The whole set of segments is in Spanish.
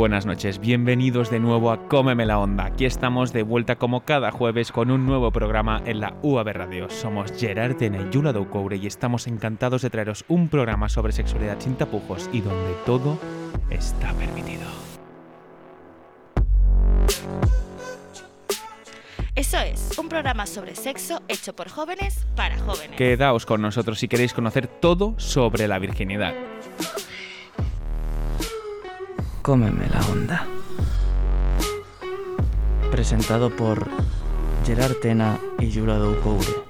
buenas noches, bienvenidos de nuevo a Cómeme la Onda. Aquí estamos de vuelta como cada jueves con un nuevo programa en la UAB Radio. Somos Gerard Tena y Yula Doucoure y estamos encantados de traeros un programa sobre sexualidad sin tapujos y donde todo está permitido. Eso es, un programa sobre sexo hecho por jóvenes para jóvenes. Quedaos con nosotros si queréis conocer todo sobre la virginidad. Cómeme la onda. Presentado por Gerard Tena y Yura Doucoure.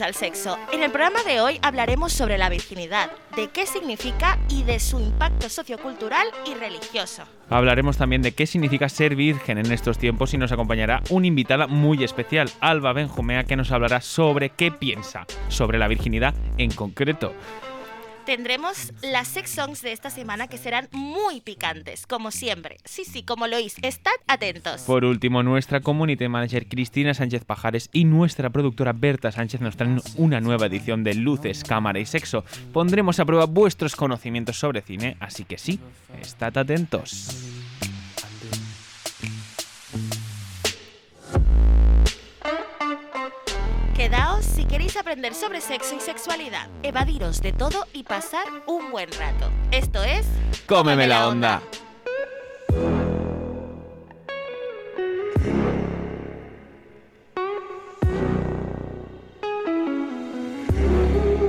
Al sexo. En el programa de hoy hablaremos sobre la virginidad, de qué significa y de su impacto sociocultural y religioso. Hablaremos también de qué significa ser virgen en estos tiempos y nos acompañará una invitada muy especial, Alba Benjumea, que nos hablará sobre qué piensa sobre la virginidad en concreto. Tendremos las sex songs de esta semana que serán muy picantes, como siempre. Sí, sí, como lo oís. Estad atentos. Por último, nuestra community manager Cristina Sánchez Pajares y nuestra productora Berta Sánchez nos traen una nueva edición de Luces, Cámara y Sexo. Pondremos a prueba vuestros conocimientos sobre cine, así que sí, estad atentos. Quedaos si queréis aprender sobre sexo y sexualidad, evadiros de todo y pasar un buen rato. Esto es... Cómeme la onda.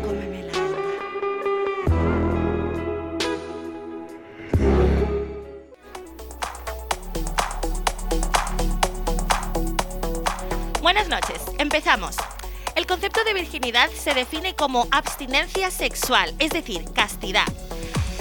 Cómeme la onda. Buenas noches, empezamos. El concepto de virginidad se define como abstinencia sexual, es decir, castidad.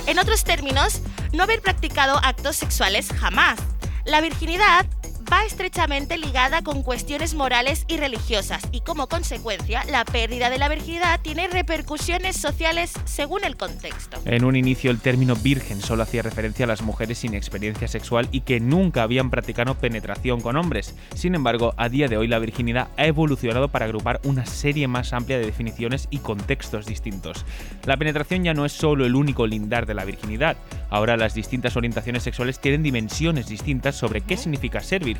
En otros términos, no haber practicado actos sexuales jamás. La virginidad va estrechamente ligada con cuestiones morales y religiosas y como consecuencia la pérdida de la virginidad tiene repercusiones sociales según el contexto. En un inicio el término virgen solo hacía referencia a las mujeres sin experiencia sexual y que nunca habían practicado penetración con hombres. Sin embargo, a día de hoy la virginidad ha evolucionado para agrupar una serie más amplia de definiciones y contextos distintos. La penetración ya no es solo el único lindar de la virginidad. Ahora las distintas orientaciones sexuales tienen dimensiones distintas sobre qué significa ser virgen,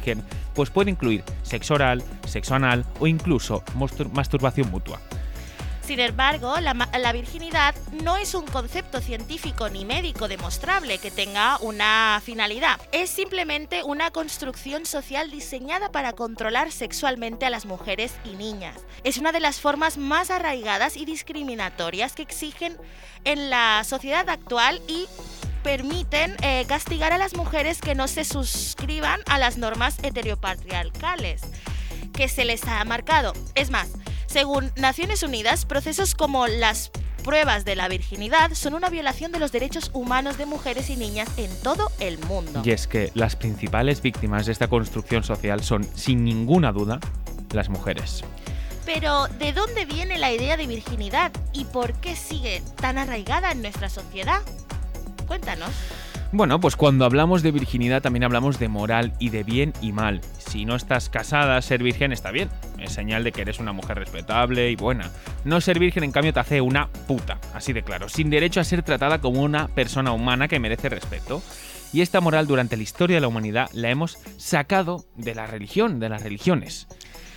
pues puede incluir sexo oral, sexo anal o incluso masturbación mutua. Sin embargo, la, la virginidad no es un concepto científico ni médico demostrable que tenga una finalidad. Es simplemente una construcción social diseñada para controlar sexualmente a las mujeres y niñas. Es una de las formas más arraigadas y discriminatorias que exigen en la sociedad actual y permiten eh, castigar a las mujeres que no se suscriban a las normas heteropatriarcales que se les ha marcado. Es más, según Naciones Unidas, procesos como las pruebas de la virginidad son una violación de los derechos humanos de mujeres y niñas en todo el mundo. Y es que las principales víctimas de esta construcción social son, sin ninguna duda, las mujeres. Pero, ¿de dónde viene la idea de virginidad y por qué sigue tan arraigada en nuestra sociedad? Cuéntanos. Bueno, pues cuando hablamos de virginidad también hablamos de moral y de bien y mal. Si no estás casada, ser virgen está bien. Es señal de que eres una mujer respetable y buena. No ser virgen, en cambio, te hace una puta, así de claro, sin derecho a ser tratada como una persona humana que merece respeto. Y esta moral durante la historia de la humanidad la hemos sacado de la religión, de las religiones.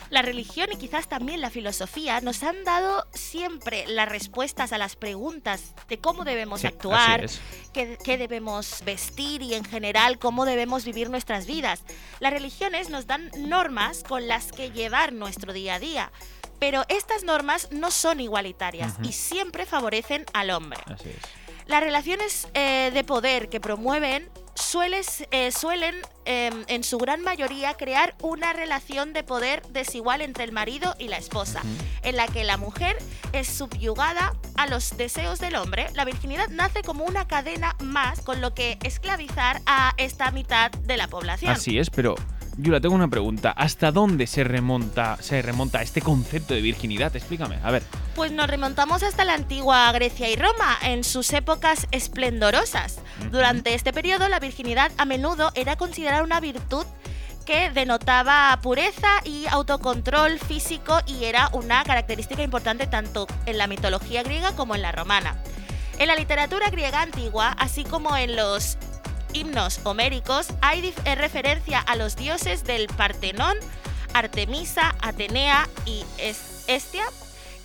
La religión y quizás también la filosofía nos han dado siempre las respuestas a las preguntas de cómo debemos Sí, actuar, qué, qué debemos vestir y en general cómo debemos vivir nuestras vidas. Las religiones nos dan normas con las que llevar nuestro día a día. Pero estas normas no son igualitarias y siempre favorecen al hombre. Así es. Las relaciones eh, de poder que promueven sueles- eh, suelen, eh, en su gran mayoría, crear una relación de poder desigual entre el marido y la esposa, en la que la mujer es subyugada a los deseos del hombre. La virginidad nace como una cadena más, con lo que esclavizar a esta mitad de la población. Así es, pero Yula, tengo una pregunta. ¿Hasta dónde se remonta, se remonta este concepto de virginidad? Explícame. A ver. Pues nos remontamos hasta la antigua Grecia y Roma, en sus épocas esplendorosas. Durante este periodo, la virginidad a menudo era considerada una virtud que denotaba pureza y autocontrol físico y era una característica importante tanto en la mitología griega como en la romana. En la literatura griega antigua, así como en los himnos homéricos, hay eh, referencia a los dioses del Partenón, Artemisa, Atenea y Estia,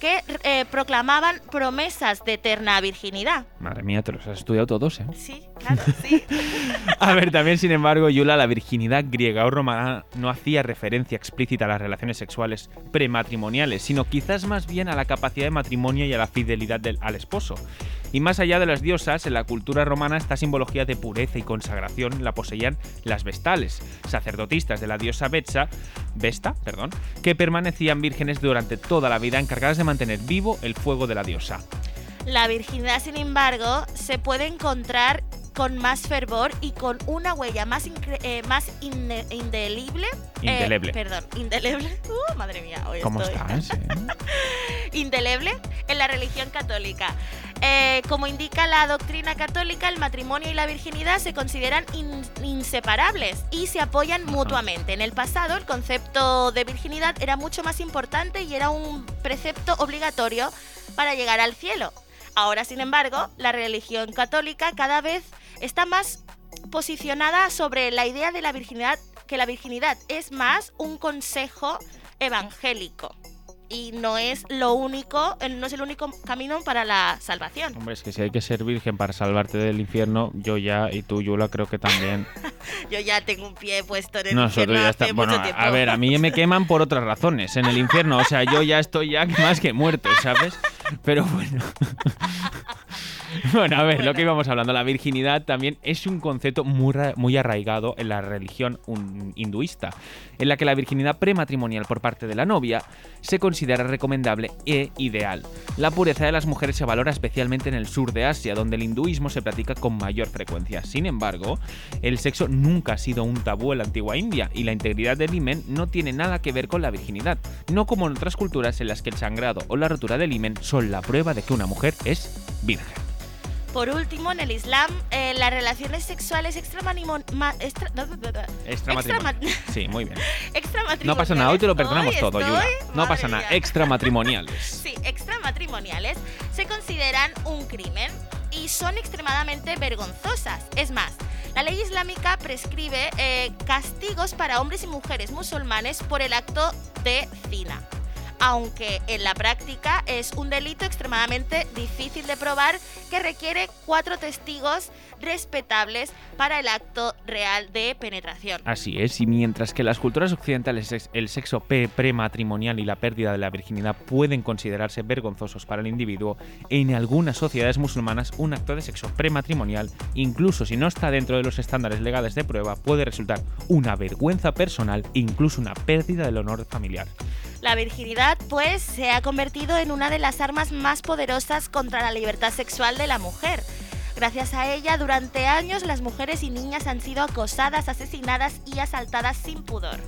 que eh, proclamaban promesas de eterna virginidad. Madre mía, te los has estudiado todos, ¿eh? Sí, claro, sí. a ver, también, sin embargo, Yula, la virginidad griega o romana no hacía referencia explícita a las relaciones sexuales prematrimoniales, sino quizás más bien a la capacidad de matrimonio y a la fidelidad del, al esposo. Y más allá de las diosas, en la cultura romana esta simbología de pureza y consagración la poseían las vestales, sacerdotistas de la diosa Vesta, Vesta, perdón, que permanecían vírgenes durante toda la vida encargadas de mantener vivo el fuego de la diosa. La virginidad, sin embargo, se puede encontrar con más fervor y con una huella más, eh, más indeleble. Indeleble. perdón, indeleble. Uh, madre mía, hoy ¿Cómo estoy. estás? indeleble en la religión católica. Eh, como indica la doctrina católica, el matrimonio y la virginidad se consideran inseparables y se apoyan mutuamente. En el pasado, el concepto de virginidad era mucho más importante y era un precepto obligatorio para llegar al cielo. Ahora, sin embargo, la religión católica cada vez está más posicionada sobre la idea de la virginidad, que la virginidad es más un consejo evangélico y no es lo único, no es el único camino para la salvación. Hombre, es que si hay que ser virgen para salvarte del infierno, yo ya y tú, Yula, creo que también. yo ya tengo un pie puesto en el infierno ya hace bueno, mucho tiempo. A ver, a mí me queman por otras razones en el infierno, o sea, yo ya estoy ya más que muerto, ¿sabes? Pero bueno. Bueno, a ver, lo que íbamos hablando, la virginidad también es un concepto muy, muy arraigado en la religión hinduista, en la que la virginidad prematrimonial por parte de la novia se considera recomendable e ideal. La pureza de las mujeres se valora especialmente en el sur de Asia, donde el hinduismo se practica con mayor frecuencia. Sin embargo, el sexo nunca ha sido un tabú en la antigua India y la integridad del himen no tiene nada que ver con la virginidad, no como en otras culturas en las que el sangrado o la rotura del himen son la prueba de que una mujer es virgen. Por último, en el Islam, eh, las relaciones sexuales extramatrimoniales. Extra, sí, muy bien. Extramatrimoniales. No pasa nada, hoy te lo perdonamos todo, Yula. No pasa nada, extramatrimoniales. sí, extramatrimoniales se consideran un crimen y son extremadamente vergonzosas. Es más, la ley islámica prescribe eh, castigos para hombres y mujeres musulmanes por el acto de zina aunque en la práctica es un delito extremadamente difícil de probar que requiere cuatro testigos respetables para el acto real de penetración. Así es, y mientras que las culturas occidentales el sexo prematrimonial y la pérdida de la virginidad pueden considerarse vergonzosos para el individuo, en algunas sociedades musulmanas un acto de sexo prematrimonial, incluso si no está dentro de los estándares legales de prueba, puede resultar una vergüenza personal e incluso una pérdida del honor familiar. La virginidad, pues, se ha convertido en una de las armas más poderosas contra la libertad sexual de la mujer. Gracias a ella, durante años las mujeres y niñas han sido acosadas, asesinadas y asaltadas sin pudor.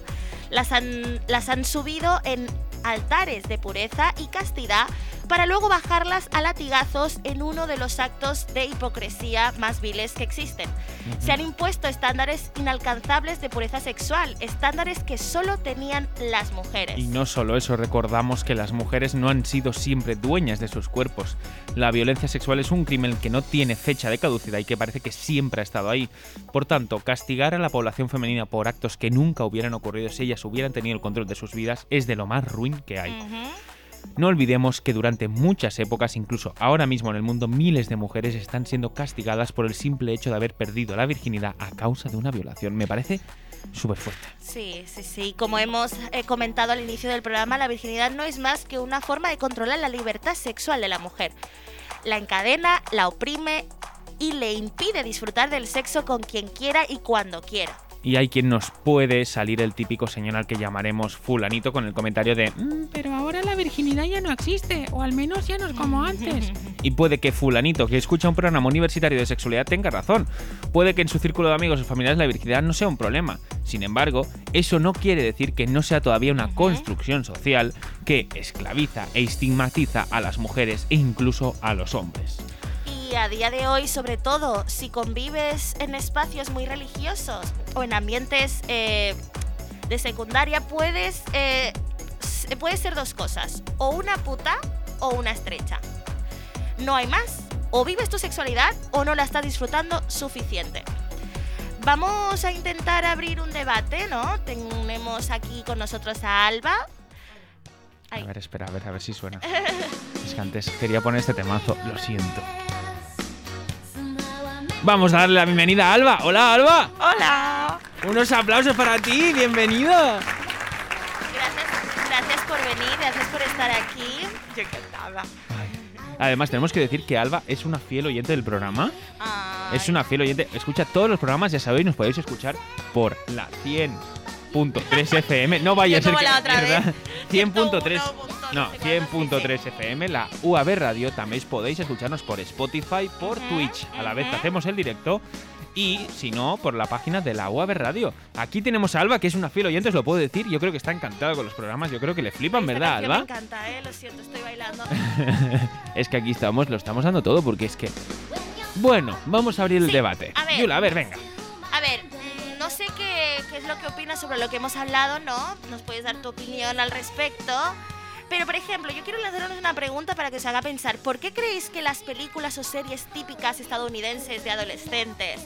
Las han, las han subido en altares de pureza y castidad para luego bajarlas a latigazos en uno de los actos de hipocresía más viles que existen. Se han impuesto estándares inalcanzables de pureza sexual, estándares que solo tenían las mujeres. Y no solo eso, recordamos que las mujeres no han sido siempre dueñas de sus cuerpos. La violencia sexual es un crimen que no tiene fecha de caducidad y que parece que siempre ha estado ahí. Por tanto, castigar a la población femenina por actos que nunca hubieran ocurrido si ellas hubieran tenido el control de sus vidas es de lo más ruin que hay. No olvidemos que durante muchas épocas, incluso ahora mismo en el mundo, miles de mujeres están siendo castigadas por el simple hecho de haber perdido la virginidad a causa de una violación. Me parece súper fuerte. Sí, sí, sí. Como hemos eh, comentado al inicio del programa, la virginidad no es más que una forma de controlar la libertad sexual de la mujer. La encadena, la oprime y le impide disfrutar del sexo con quien quiera y cuando quiera y hay quien nos puede salir el típico señor al que llamaremos fulanito con el comentario de mm, pero ahora la virginidad ya no existe, o al menos ya no es como antes. Y puede que fulanito que escucha un programa universitario de sexualidad tenga razón. Puede que en su círculo de amigos o familiares la virginidad no sea un problema. Sin embargo, eso no quiere decir que no sea todavía una construcción social que esclaviza e estigmatiza a las mujeres e incluso a los hombres a día de hoy, sobre todo si convives en espacios muy religiosos o en ambientes eh, de secundaria, puedes, eh, puede ser dos cosas, o una puta o una estrecha. No hay más. O vives tu sexualidad o no la estás disfrutando suficiente. Vamos a intentar abrir un debate, ¿no? Tenemos aquí con nosotros a Alba. A ver, espera, a ver, a ver si suena. Es que antes quería poner este temazo, lo siento. Vamos a darle la bienvenida a Alba. Hola, Alba. ¡Hola! Unos aplausos para ti, bienvenida. Gracias, gracias por venir, gracias por estar aquí. Yo encantada. Además, tenemos que decir que Alba es una fiel oyente del programa. Ay. Es una fiel oyente. Escucha todos los programas, ya sabéis, nos podéis escuchar por la 100.3 FM. No vaya a ser que la otra pierda. vez. 100.3 No, 101.3 100.3 FM, la UAB Radio. También podéis escucharnos por Spotify, por Twitch, a la vez que hacemos el directo. Y si no, por la página de la UAB Radio. Aquí tenemos a Alba, que es una fiel oyente, os lo puedo decir. Yo creo que está encantada con los programas. Yo creo que le flipan, Esta ¿verdad, Alba? Me encanta, eh, lo siento, estoy bailando. es que aquí estamos, lo estamos dando todo, porque es que. Bueno, vamos a abrir el debate. a ver. Yula, a ver, venga. Lo que opinas sobre lo que hemos hablado, ¿no? Nos puedes dar tu opinión al respecto. Pero, por ejemplo, yo quiero lanzaros una pregunta para que os haga pensar. ¿Por qué creéis que las películas o series típicas estadounidenses de adolescentes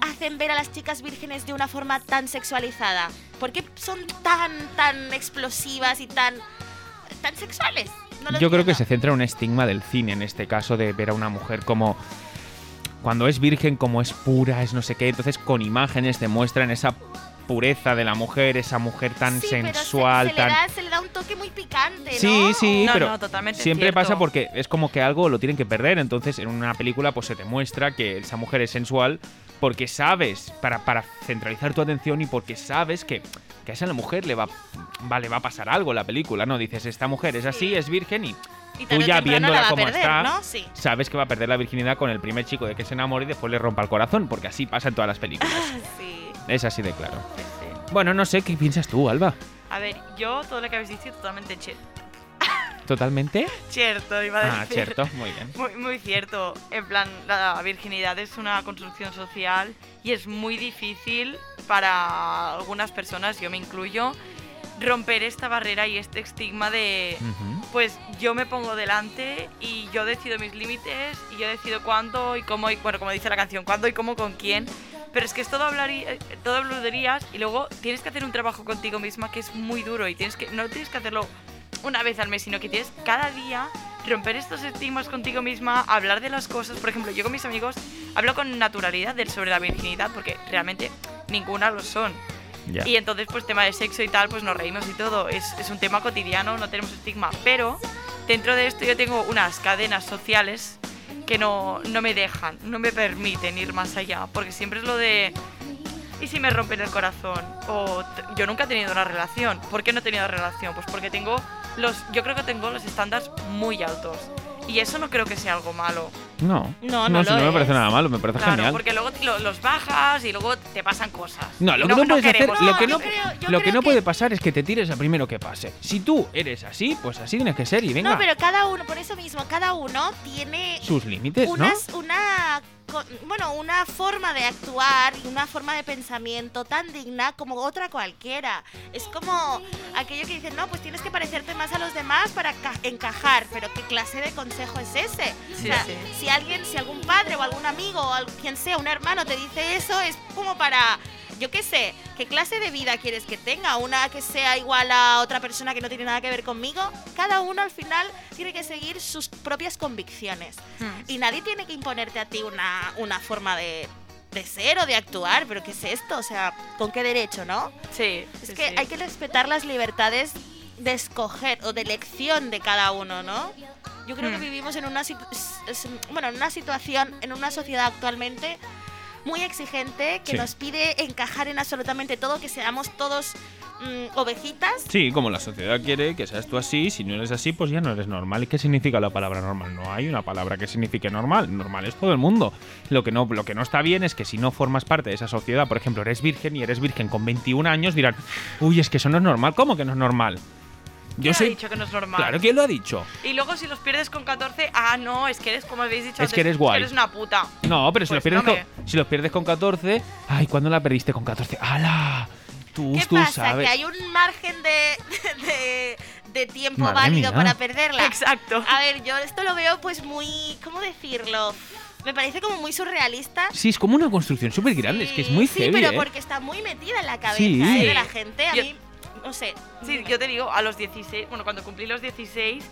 hacen ver a las chicas vírgenes de una forma tan sexualizada? ¿Por qué son tan, tan explosivas y tan, tan sexuales? No Yo creo que se centra en un estigma del cine, en este caso, de ver a una mujer como. Cuando es virgen, como es pura, es no sé qué. Entonces, con imágenes te muestran esa pureza de la mujer, esa mujer tan Sí, pero se- sensual, se, tan. le da, se le da un toque muy picante, ¿no? Sí, sí, No, pero no, totalmente siempre cierto. pasa porque es como que algo lo tienen que perder. Entonces, en una película, pues se te muestra que esa mujer es sensual porque sabes, para, para centralizar tu atención y porque sabes que, que a esa mujer le va, va- le va a pasar algo en la película, ¿no? Dices, esta mujer es así, Sí. es virgen y Y tú ya viéndola como perder, está, ¿no? Sí. sabes que va a perder la virginidad con el primer chico de que se enamore y después le rompa el corazón, porque así pasa en todas las películas. Sí. Es así de claro. Sí. Bueno, no sé, ¿qué piensas tú, Alba? A ver, yo todo lo que habéis dicho totalmente cher- ¿Totalmente? cierto, iba a Ah, decir. cierto, muy bien. Muy, muy cierto. En plan, la virginidad es una construcción social y es muy difícil para algunas personas, yo me incluyo, romper esta barrera y este estigma de, pues yo me pongo delante y yo decido mis límites y yo decido cuándo y cómo, y, bueno, como dice la canción, cuándo y cómo con quién. Pero es que es todo, hablarí- eh, todo habladurías y luego tienes que hacer un trabajo contigo misma que es muy duro y tienes que, no tienes que hacerlo una vez al mes, sino que tienes cada día romper estos estigmas contigo misma, hablar de las cosas. Por ejemplo, yo con mis amigos hablo con naturalidad del sobre la virginidad porque realmente ninguna lo son. Y entonces, pues tema de sexo y tal, pues nos reímos y todo. Es, es un tema cotidiano, no tenemos estigma. Pero dentro de esto yo tengo unas cadenas sociales que no, no me dejan, no me permiten ir más allá. Porque siempre es lo de... ¿Y si me rompen el corazón? O yo nunca he tenido una relación. ¿Por qué no he tenido relación? Pues porque tengo los... Yo creo que tengo los estándares muy altos. Y eso no creo que sea algo malo. No, No, no si lo no me parece nada malo, me parece Claro, genial. porque luego lo- los bajas y luego te pasan cosas. No, lo que no, puedes hacer, queremos lo que No, no, creo- lo que no que- puede pasar es que te tires al primero que pase. Si tú eres así, pues así tienes que ser y venga. No, pero cada uno, por eso mismo, cada uno tiene sus límites, ¿no? unas, una, bueno, una forma de actuar y una forma de pensamiento tan digna como otra cualquiera. Es como aquello que dicen, no, pues tienes que parecerte más a los demás para ca- encajar, pero ¿qué clase de consejo es ese? Sí, o sea, sí. si alguien, si algún padre o algún amigo o quien sea, un hermano te dice eso, es como para... Yo qué sé, ¿qué clase de vida quieres que tenga? ¿Una que sea igual a otra persona que no tiene nada que ver conmigo? Cada uno al final tiene que seguir sus propias convicciones. Hmm. Y nadie tiene que imponerte a ti una, una forma de, de ser o de actuar, pero ¿qué es esto? O sea, ¿con qué derecho, no? Sí, Es sí, que sí. hay que respetar las libertades de escoger o de elección de cada uno, ¿no? Yo creo que Hmm. vivimos en una, bueno, en una situación, en una sociedad actualmente muy exigente que Sí. nos pide encajar en absolutamente todo, que seamos todos mm, ovejitas. Sí, como la sociedad quiere que seas tú así, si no eres así, pues ya no eres normal. ¿Y qué significa la palabra normal? No hay una palabra que signifique normal. Normal es todo el mundo. Lo que no, lo que no está bien es que si no formas parte de esa sociedad, por ejemplo, eres virgen y eres virgen con 21 años, dirán, uy, es que eso no es normal. ¿Cómo que no es normal? Yo ¿Quién ha soy. dicho que no es normal? Claro, ¿quién lo ha dicho? Y luego si los pierdes con 14, ah, no, es que eres, como habéis dicho Es que eres guay. eres una puta. No, pero si, Pues los pierdes no con, si los pierdes con 14, ay, ¿cuándo la perdiste con 14? ¡Hala! Tú, ¿Qué tú pasa? sabes. Que hay un margen de, de, de tiempo Madre válido mía. para perderla. Exacto. A ver, yo esto lo veo pues muy... ¿Cómo decirlo? Me parece como muy surrealista. Sí, es como una construcción súper grande, es que es muy Sí, heavy, pero ¿eh? porque está muy metida en la cabeza Sí. ¿eh? de la gente. A Yo- mí, no sé. Sí, yo te digo, a los 16, bueno, cuando cumplí los 16,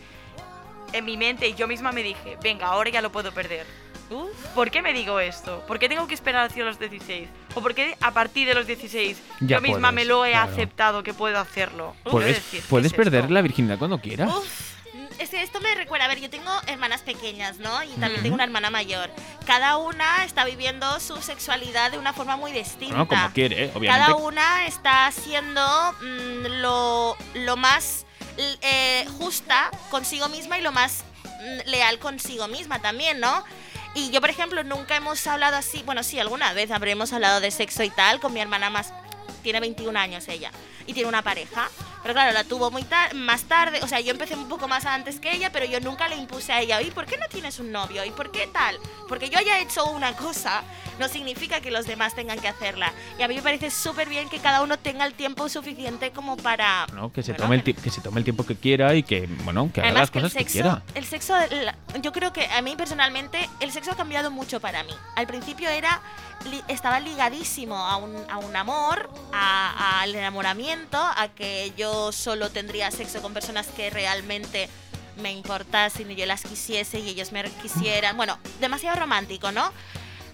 en mi mente yo misma me dije, venga, ahora ya lo puedo perder. Uf. ¿Por qué me digo esto? ¿Por qué tengo que esperar hacia los 16? ¿O por qué a partir de los 16 Ya yo misma puedes, me lo he claro. aceptado que puedo hacerlo? Puedes, decir, ¿qué puedes es perder esto? la virginidad cuando quieras. Uf, es que esto me recuerda, a ver, yo tengo hermanas pequeñas, ¿no? Y también tengo una hermana mayor. Cada una está viviendo su sexualidad de una forma muy distinta. No, como quiere, obviamente. Cada una está siendo mm, lo, lo más eh, justa consigo misma y lo más mm, leal consigo misma también, ¿no? Y yo, por ejemplo, nunca hemos hablado así, bueno, sí, alguna vez habremos hablado de sexo y tal con mi hermana más, tiene 21 años ella, y tiene una pareja, pero claro, la tuvo muy tar- más tarde, o sea, yo empecé un poco más antes que ella, pero yo nunca le impuse a ella, ¿y por qué no tienes un novio? ¿Y por qué tal? Porque yo haya hecho una cosa no significa que los demás tengan que hacerla. Y a mí me parece súper bien que cada uno tenga el tiempo suficiente como para... ¿no? Que se, Bueno, tome el que- se tome el tiempo que quiera y que, bueno, que haga las que el cosas que sexo, quiera. el sexo, yo creo que a mí personalmente el sexo ha cambiado mucho para mí. Al principio era, estaba ligadísimo a un, a un amor, al enamoramiento, a que yo solo tendría sexo con personas que realmente me importasen y yo las quisiese y ellos me quisieran. Bueno, demasiado romántico, ¿no?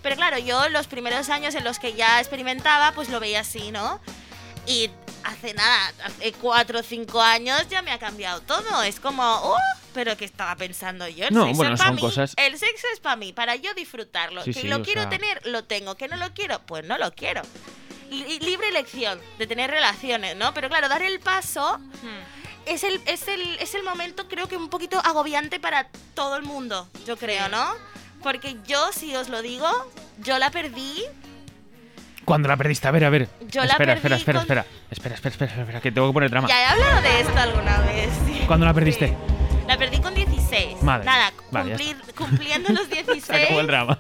Pero claro, yo los primeros años en los que ya experimentaba, pues lo veía así, ¿no? Y hace nada, hace cuatro o cinco años ya me ha cambiado todo. Es como, oh, pero ¿qué estaba pensando yo? El No, sexo bueno, es para son mí. cosas- El sexo es para mí, para yo disfrutarlo. Sí, que sí, lo quiero sea- tener, lo tengo. Que no lo quiero, pues no lo quiero. Li- libre elección de tener relaciones, ¿no? Pero claro, dar el paso Hmm. es el, es el, es el momento, creo que un poquito agobiante para todo el mundo, yo creo, ¿no? Porque yo, si os lo digo, yo la perdí. Cuando la perdiste, a ver, a ver. Yo la espera, perdí espera, espera, con- espera, espera, espera, espera, espera, que tengo que poner drama. Ya he hablado de esto alguna vez. sí. ¿Cuándo la perdiste? Sí. La perdí con 16. Madre Nada. Vale, cumplir- cumpliendo los Se 16, acabó el drama.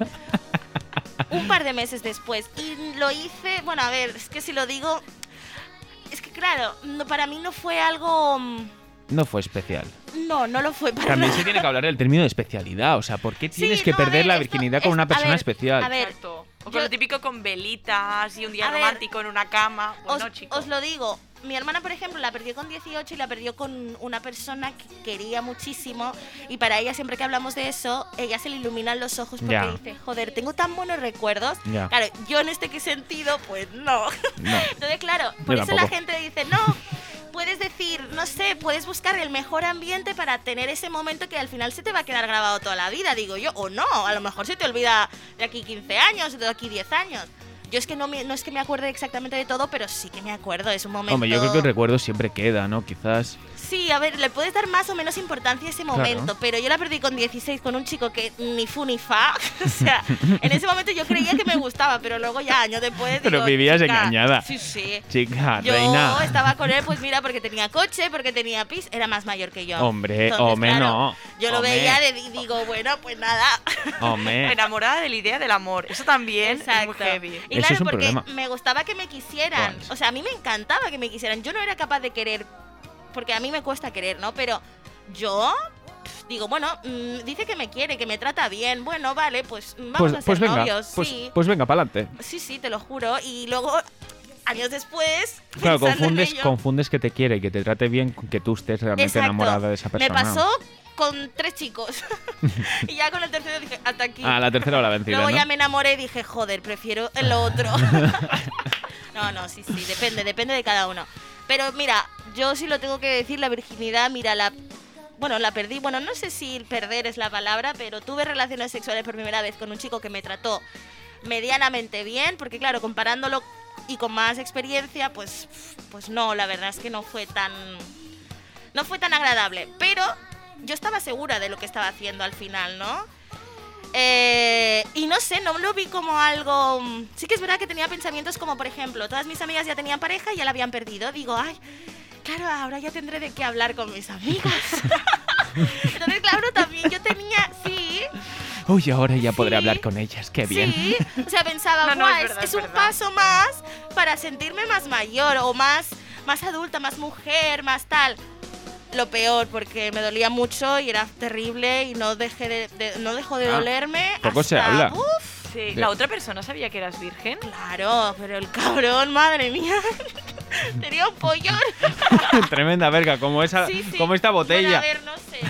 un par de meses después. Y lo hice, bueno, a ver, es que si lo digo, es que claro, no, para mí no fue algo... mm, No fue especial. No, no lo fue para También nada. se tiene que hablar del término de especialidad. O sea, ¿por qué tienes Sí, que no, a perder ver, la esto virginidad con es- una a persona ver, especial? a ver, Exacto. O con yo- lo típico con velitas y un día A ver, romántico en una cama. Pues Os, no, chico. os lo digo, mi hermana, por ejemplo, la perdió con 18 y la perdió con una persona que quería muchísimo. Y para ella, siempre que hablamos de eso, ella se le iluminan los ojos porque Ya. dice, joder, tengo tan buenos recuerdos. Ya. Claro, yo en este qué sentido, pues no. No. Entonces, claro, por Yo eso la tampoco. gente dice, no, puedes decir, no sé, puedes buscar el mejor ambiente para tener ese momento que al final se te va a quedar grabado toda la vida, digo yo, o no, a lo mejor se te olvida de aquí 15 años, de aquí 10 años. Yo es que no, me- no es que me acuerde exactamente de todo, pero sí que me acuerdo, es un momento... Hombre, yo creo que el recuerdo siempre queda, ¿no? Quizás. Sí, a ver, le puedes dar más o menos importancia a ese Claro. momento, pero yo la perdí con 16 con un chico que ni fu ni fa. o sea, en ese momento yo creía que me gustaba, pero luego ya años después. Pero digo, vivías "Chica, engañada. Sí, sí. Chica, Yo reina. estaba con él, pues mira, porque tenía coche, porque tenía pis, era más mayor que yo. Hombre, Entonces, hombre, claro, no. Yo lo Hombre. veía y digo, bueno, pues nada. Hombre. Enamorada de la idea del amor. Eso también es muy Exacto. heavy. Y Eso claro, es un porque problema. me gustaba que me quisieran. O sea, a mí me encantaba que me quisieran. Yo no era capaz de querer, porque a mí me cuesta querer, ¿no? Pero yo digo, bueno, mm, dice que me quiere, que me trata bien. Bueno, vale, pues mm, vamos Pues, a ser pues venga, novios. pues, sí. pues venga, para adelante. sí, sí, te lo juro. Y luego, años después. Claro, pensando en confundes, ello- confundes que te quiere y que te trate bien con que tú estés realmente Exacto. enamorada de esa Me persona. pasó con tres chicos. y ya con el tercero dije, hasta aquí. Ah, la tercera o la vencida, Luego ¿no? ya me enamoré y dije, joder, prefiero el otro. no, no, sí, sí, depende, depende de cada uno. Pero mira, yo sí lo tengo que decir, la virginidad, mira, la... Bueno, la perdí, bueno, no sé si perder es la palabra, pero tuve relaciones sexuales por primera vez con un chico que me trató medianamente bien, porque claro, comparándolo y con más experiencia, pues, pues no, la verdad es que no fue tan... No fue tan agradable, pero yo estaba segura de lo que estaba haciendo al final, ¿no? Eh, y no sé, no lo vi como algo... mm, Sí que es verdad que tenía pensamientos como, por ejemplo, todas mis amigas ya tenían pareja y ya la habían perdido. Digo, ay, claro, ahora ya tendré de qué hablar con mis amigas. Entonces, claro, también yo tenía, sí, Uy, ahora ya podré Sí. hablar con ellas, qué bien. Sí, o sea, pensaba, No, no, "Buah, es es, verdad, es es un verdad. paso más para sentirme más mayor o más, más adulta, más mujer, más tal. Lo peor, porque me dolía mucho y era terrible y no dejé de, de- no dejó de Ah, dolerme. poco se hasta- habla. Uf, Sí. ¿La otra persona sabía que eras virgen? claro, pero el cabrón, madre mía, tenía un pollón. Tremenda verga, como esa, Sí, sí. como esta Bueno, botella. a ver, no sé,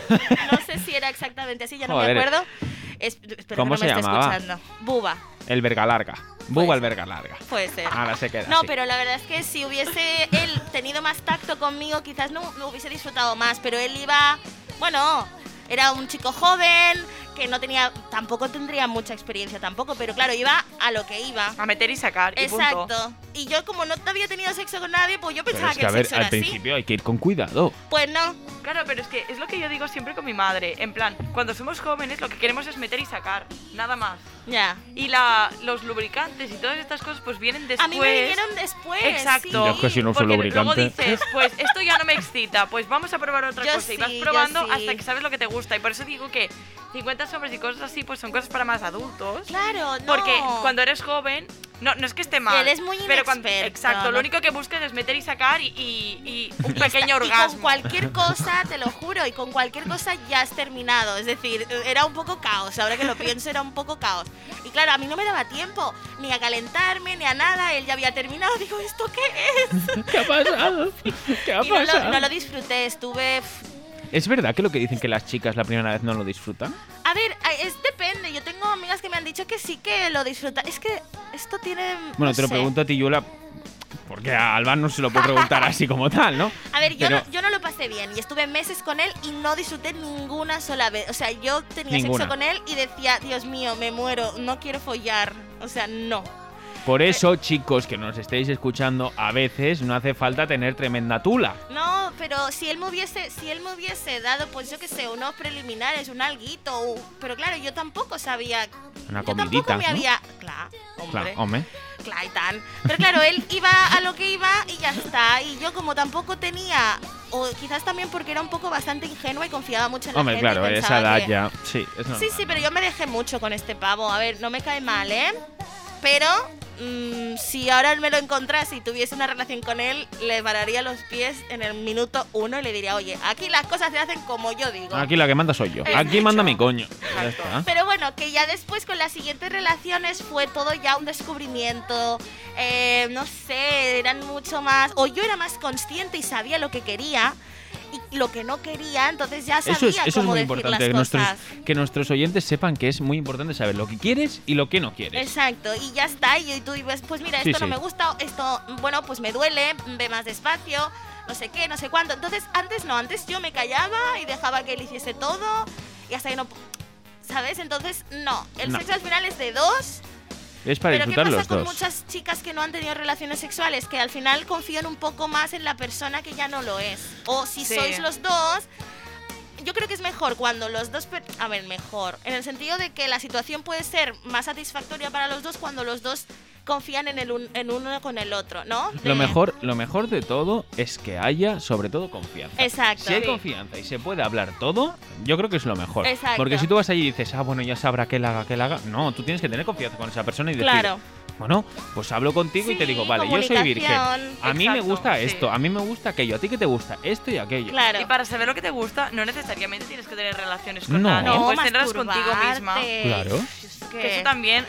no sé si era exactamente así, ya no Joder. me acuerdo. Es- espero ¿Cómo que no se me esté llamaba? escuchando. Buba, El verga larga. Buba el verga larga. puede ser. Ahora se queda. No, así. pero la verdad es que si hubiese él tenido más tacto conmigo, quizás no, no hubiese disfrutado más. Pero él iba, bueno, era un chico joven que no tenía, tampoco tendría mucha experiencia tampoco, pero claro, iba a lo que iba. A meter y sacar. Y punto. Exacto. Y yo como no había tenido sexo con nadie, pues yo Pero pensaba es que, que, a el ver, sexo al era así. principio hay que ir con cuidado. Pues no. Claro, pero es que es lo que yo digo siempre con mi madre. En plan, cuando somos jóvenes lo que queremos es meter y sacar. Nada más. Ya. Y la, los lubricantes y todas estas cosas pues vienen después. A mí me vinieron después. Exacto. sí. Yo es que si no uso Porque lubricante. luego dices, pues esto ya no me excita, pues vamos a probar otra Yo cosa. y vas sí, probando sí. hasta que sabes lo que te gusta. Y por eso digo que 50 sombras y cosas así, pues son cosas para más adultos. Claro, no. Porque cuando eres joven, no, no es que esté mal. Él es muy pero cuando, Exacto, ¿no? lo único que buscas es meter y sacar y, y- y un Y pequeño Y orgasmo. con cualquier cosa, te lo juro, y con cualquier cosa ya has terminado. Es decir, era un poco caos. Ahora que lo pienso, era un poco caos. Y claro, a mí no me daba tiempo ni a calentarme ni a nada. Él ya había terminado. Digo, ¿esto qué es? ¿Qué ha pasado? ¿Qué ha Y no lo, pasado? no lo disfruté. Estuve. ¿Es verdad que lo que dicen que las chicas la primera vez no lo disfrutan? A ver, es depende. Yo tengo amigas que me han dicho que sí que lo disfrutan. Es que esto tiene. Bueno, no te lo sé. pregunto a ti, Yula, porque a Alban no se lo puedo preguntar así como tal, ¿no? A ver, yo, Pero- no, yo no lo pasé bien y estuve meses con él y no disfruté ninguna sola vez. O sea, yo tenía Ninguna. sexo con él y decía, Dios mío, me muero, no quiero follar. O sea, no. Por eso, chicos que nos estéis escuchando, a veces no hace falta tener tremenda tula. No, pero si él me hubiese, si él me hubiese dado, pues yo qué sé, unos preliminares, un alguito, pero claro, yo tampoco sabía. Una yo comidita, tampoco me ¿no? había. Claro, hombre. Claro, hombre. Claro, y tan. Pero claro, él iba a lo que iba y ya está. Y yo como tampoco tenía, o quizás también porque era un poco bastante ingenua y confiaba mucho en la Hombre, gente. y claro, esa edad que- ya. Sí, es Sí, sí, pero yo me dejé mucho con este pavo. A ver, no me cae mal, ¿eh? Pero mm, si ahora me lo encontrase y tuviese una relación con él, le pararía los pies en el minuto uno y le diría, oye, aquí las cosas se hacen como yo digo. Aquí la que manda soy yo. Es Aquí manda mi coño. Está. Pero bueno, que ya después con las siguientes relaciones fue todo ya un descubrimiento. eh, no sé, eran mucho más. O yo era más consciente y sabía lo que quería y lo que no quería, entonces ya sabía Eso es, eso es cómo muy decir importante, que las nuestros, cosas. que nuestros oyentes sepan que es muy importante saber lo que quieres y lo que no quieres. Exacto, y ya está, y tú dices, pues mira, Sí, esto no sí. me gusta, esto, bueno, pues me duele, ve más despacio, no sé qué, no sé cuánto. Entonces, antes no, antes yo me callaba y dejaba que él hiciese todo y hasta que no... ¿Sabes? Entonces, no, el No. sexo al final es de dos. Es para Pero ¿qué pasa los con dos. muchas chicas que no han tenido relaciones sexuales? Que al final confían un poco más en la persona que ya no lo es. O si Sí. sois los dos, yo creo que es mejor cuando los dos... A ver, mejor. En el sentido de que la situación puede ser más satisfactoria para los dos cuando los dos confían en, el un- en uno con el otro, ¿no? Lo mejor, lo mejor de todo es que haya, sobre todo, confianza. Exacto. Si hay Sí. confianza y se puede hablar todo, yo creo que es lo mejor. Exacto. Porque si tú vas allí y dices, ah, bueno, ya sabrá que la haga, que la haga. No, tú tienes que tener confianza con esa persona y decir, Claro. bueno, pues hablo contigo y te digo, vale, yo soy virgen. A mí me gusta sí. esto, a mí me gusta aquello, a ti que te gusta esto y aquello. Claro. Y para saber lo que te gusta, no necesariamente tienes que tener relaciones con No. nadie. no, Puedes tenerlas contigo misma. Claro. Es Que que- eso también.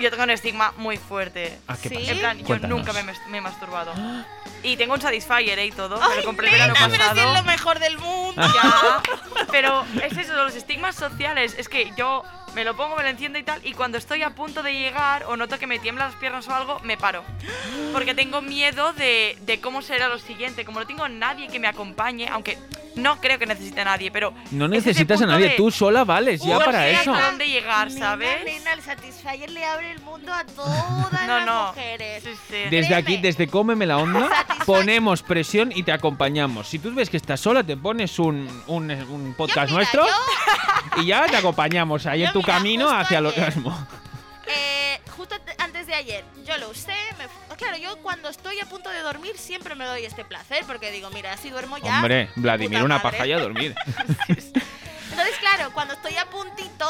Yo tengo un estigma muy fuerte. ¿A qué Sí. pasa? En plan, yo Cuéntanos. nunca me, he- me he masturbado. Y tengo un Satisfyer ¿eh? y todo. me Ay, lo compré el verano nena, pero pasado. es lo mejor del mundo. Ya, pero es eso, los estigmas sociales. Es que yo me lo pongo, me lo enciendo y tal, y cuando estoy a punto de llegar o noto que me tiemblan las piernas o algo, me paro. Porque tengo miedo de, de cómo será lo siguiente. Como no tengo nadie que me acompañe, aunque no creo que necesite a nadie, pero. No necesitas a nadie, de, tú sola vales ya "Uh, para eso. hasta dónde llegar, ¿sabes? Nena, el Satisfyer le abre el mundo a todas No, las no. mujeres. Sí, sí. Desde aquí, desde Cómeme la Onda, ponemos presión y te acompañamos. Si tú ves que estás sola, te pones un, un, un podcast Yo, mira, nuestro yo, y ya te acompañamos ahí Yo, en tu mira, camino hacia el orgasmo. eh, justo te- antes de ayer, yo lo usé. me fu- claro, yo cuando estoy a punto de dormir siempre me doy este placer porque digo, mira, así duermo ya. Hombre, Vladimir, una madre. paja y a dormir. Entonces, claro, cuando estoy a puntito,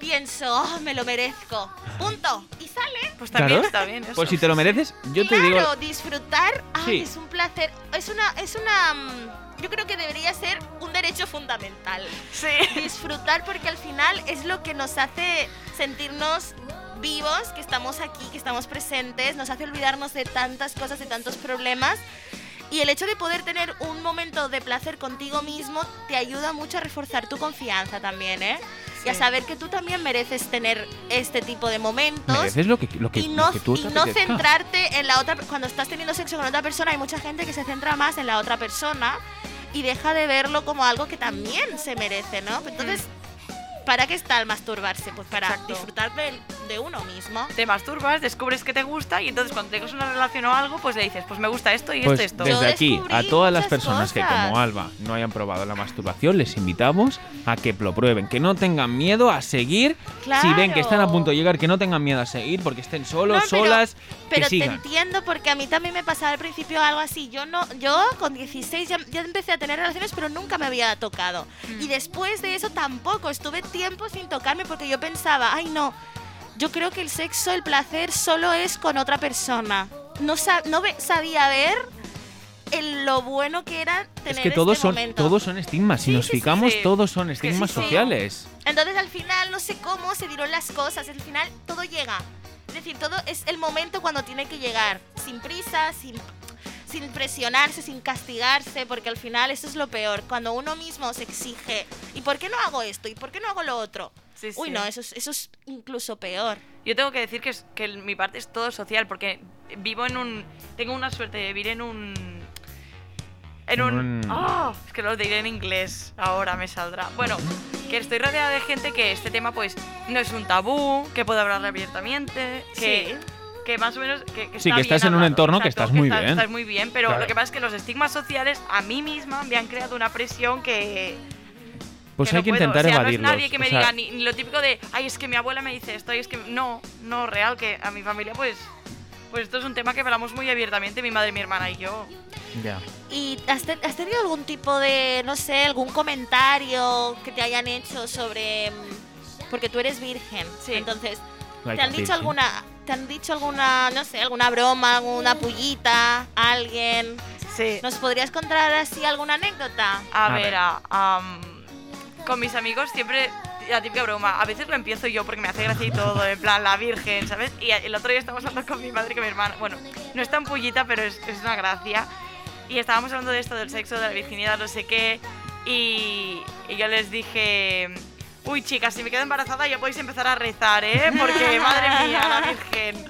pienso, "Oh, me lo merezco. Punto. Y sale. Pues también Claro. está bien eso. Pues si te lo mereces, yo te digo. claro, disfrutar ay, Sí. es un placer. Es una, es una. mm, Yo creo que debería ser un derecho fundamental. Sí. Disfrutar porque al final es lo que nos hace sentirnos vivos, que estamos aquí, que estamos presentes, nos hace olvidarnos de tantas cosas, de tantos problemas. Y el hecho de poder tener un momento de placer contigo mismo te ayuda mucho a reforzar tu confianza también, ¿eh? Y a Sí. saber que tú también mereces tener este tipo de momentos Mereces lo que, lo que, y no, lo que tú y no centrarte en la otra cuando estás teniendo sexo con otra persona hay mucha gente que se centra más en la otra persona y deja de verlo como algo que también se merece no entonces para qué está el masturbarse pues para. Exacto. disfrutar de, de uno mismo Te masturbas, descubres que te gusta y entonces cuando tengas una relación o algo, pues le dices, pues me gusta esto y Pues esto, esto. desde Yo aquí, a todas las personas que como Alba no hayan probado la masturbación, les invitamos a que lo prueben, que no tengan miedo a seguir. Si ven que están a punto de llegar, que no tengan miedo a seguir, porque estén solos, No, pero- solas, pero que te sigan. entiendo porque a mí también me pasaba al principio algo así. Yo no, yo con 16 ya, ya empecé a tener relaciones, pero nunca me había tocado. Mm. Y después de eso tampoco. Estuve tiempo sin tocarme porque yo pensaba, ay no, yo creo que el sexo, el placer solo es con otra persona. No, sa- no sabía ver el- lo bueno que era tener Es que todos este son, momento. todos son estigmas. Si Sí, nos sí, sí, fijamos, sí. todos son estigmas sociales. Entonces al final no sé cómo se dieron las cosas, al final todo llega. Es decir, todo es el momento cuando tiene que llegar, sin prisa, sin, sin presionarse, sin castigarse, porque al final eso es lo peor, cuando uno mismo se exige, ¿y por qué no hago esto? ¿Y por qué no hago lo otro? Sí, Uy, sí. no, eso es, eso es incluso peor. Yo tengo que decir que, es, que mi parte es todo social, porque vivo en un... Tengo una suerte de vivir en un... En un... ¡Ah! es que lo diré en inglés, ahora me saldrá. Bueno, que estoy rodeada de gente que este tema pues no es un tabú, que puedo hablar abiertamente, que, que más o menos... Que, que Sí, está que estás bien en un hablado, entorno que exacto, estás muy bien. Estás muy bien, pero Claro. lo que pasa es que los estigmas sociales a mí misma me han creado una presión que... Pues que hay no que puedo. intentar o sea, evadirlos. No es nadie que me O sea, diga ni, ni lo típico de, ay, es que mi abuela me dice esto, y es que no, no, real, que a mi familia, pues, pues esto es un tema que hablamos muy abiertamente, mi madre, mi hermana y yo. ya. ¿Y has, te- has tenido algún tipo de, no sé, algún comentario que te hayan hecho sobre... mm, Porque tú eres virgen, Sí. entonces... Like ¿Te han dicho virgin. alguna, te han dicho alguna, no sé, alguna broma, alguna pullita, alguien? Sí. ¿Nos podrías contar así alguna anécdota? A, A ver, ver. a- am, con mis amigos siempre la típica broma. A veces lo empiezo yo porque me hace gracia y todo, en plan la virgen, ¿sabes? Y el otro día estábamos hablando con mi madre y con mi hermana. Bueno, no es tan pullita, pero es, es una gracia. Y estábamos hablando de esto, del sexo, de la virginidad, no sé qué. Y, y yo les dije. Uy, chicas, si me quedo embarazada ya podéis empezar a rezar, ¿eh? Porque, madre mía, la Virgen.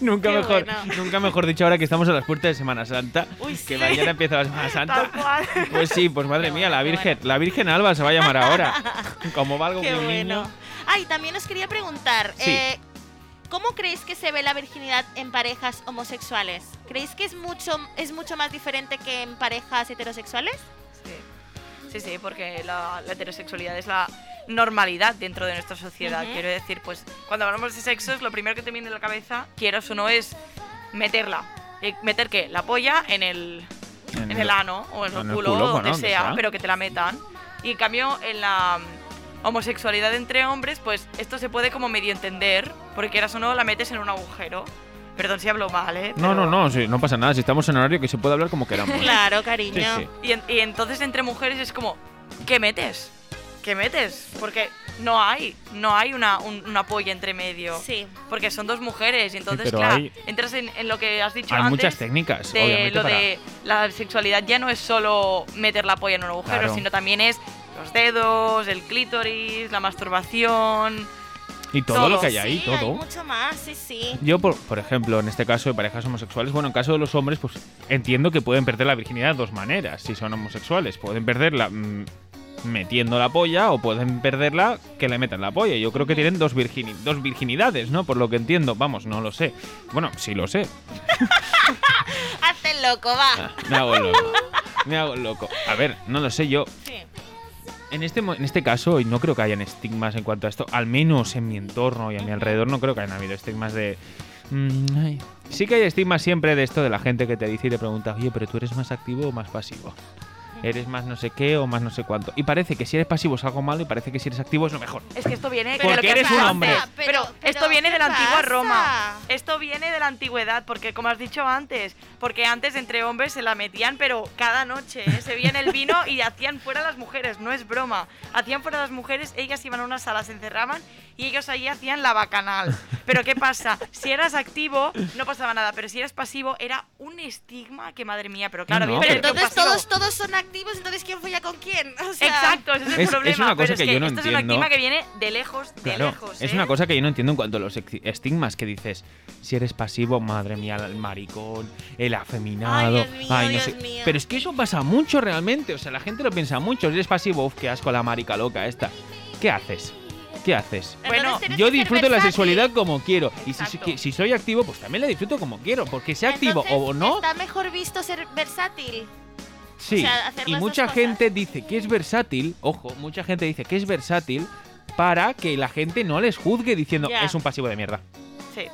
Nunca Qué mejor, bueno. nunca mejor dicho ahora que estamos a las puertas de Semana Santa. Uy, Que sí. mañana empieza la Semana Santa. Tal cual. Pues sí, pues madre Qué mía, bueno, la Virgen, la Virgen Alba se va a llamar ahora. Como valgo Qué un bueno. niño. Ay, también os quería preguntar, Sí. eh, ¿cómo creéis que se ve la virginidad en parejas homosexuales? ¿Creéis que es mucho, es mucho más diferente que en parejas heterosexuales? Sí, sí, porque la, la heterosexualidad es la normalidad dentro de nuestra sociedad. Quiero decir, pues cuando hablamos de sexos, lo primero que te viene a la cabeza, quieras o no, es meterla. Eh, ¿Meter qué? La polla en el, en el ano o en el, en el culo, o donde sea. pero que te la metan. Y en cambio, en la mm, homosexualidad entre hombres, pues esto se puede como medio entender, porque quieras o no, la metes en un agujero. Perdón si hablo mal, ¿eh? No, Pero- no, no, sí, no pasa nada. Si estamos en horario que se puede hablar como queramos. Claro, cariño. Sí, sí. Y, en- y entonces entre mujeres es como, ¿qué metes? ¿Qué metes? Porque no hay, no hay una, un- polla entre medio. Sí. Porque son dos mujeres y entonces, pero claro, hay- entras en, en lo que has dicho Hay antes. muchas técnicas, de obviamente. lo para- de la sexualidad ya no es solo meter la polla en un agujero, Claro. sino también es los dedos, el clítoris, la masturbación. Y todo todo. lo que hay ahí, sí, todo. hay mucho más, sí, sí. Yo, por, por ejemplo, en este caso de parejas homosexuales, bueno, en caso de los hombres, pues entiendo que pueden perder la virginidad de dos maneras, si son homosexuales. Pueden perderla mm, metiendo la polla o pueden perderla que le metan la polla. Yo creo que tienen dos, virgini- dos virginidades, ¿no? Por lo que entiendo. Vamos, no lo sé. Bueno, sí lo sé. Hazte loco, va. Ah, Me hago loco. Me hago loco. A ver, no lo sé yo. Sí. En este, en este caso, y no creo que hayan estigmas en cuanto a esto, al menos en mi entorno y a mi alrededor, no creo que hayan habido estigmas de. mm. Sí que hay estigmas siempre de esto de la gente que te dice y te pregunta, oye, pero tú eres más activo o más pasivo. Eres más no sé qué o más no sé cuánto. Y parece que si eres pasivo es algo malo y parece que si eres activo es lo mejor. Es que esto viene Porque de lo que eres un hombre. Pero- Pero, pero, esto viene ¿qué de la antigua pasa? Roma. Esto viene de la antigüedad, porque como has dicho antes, porque antes entre hombres se la metían, pero cada noche ¿eh? se veían el vino y hacían fuera a las mujeres, no es broma. Hacían fuera a las mujeres, ellas iban a una sala, se encerraban y ellos allí hacían la bacanal. Pero ¿qué pasa? Si eras activo, no pasaba nada, pero si eras pasivo, era un estigma que madre mía, pero claro, No, había Pero entonces todos, todos son activos, entonces ¿quién folla con quién? O sea, Exacto, ese es el Es- es problema. una cosa pero es que yo no esto es un entiendo. estigma que viene de lejos, de Claro, lejos. es ¿eh? una cosa que yo no entiendo en cuanto a los estigmas que dices, si eres pasivo, madre mía, el maricón, el afeminado, Ay, Dios mío, ay, no Dios sé. mío. Pero es que eso pasa mucho realmente, o sea, la gente lo piensa mucho, si eres pasivo, uf, qué asco la marica loca esta. ¿Qué haces? ¿Qué haces? entonces Bueno, Yo que disfruto la sexualidad como quiero. Y si, Exacto. que- si soy activo, pues también la disfruto como quiero. Porque sea activo o Entonces, no, Está mejor visto ser versátil. Sí. o sea, y mucha cosas. gente dice que es versátil, ojo, mucha gente dice que es versátil para que la gente no les juzgue diciendo Ya. es un pasivo de mierda. Sí.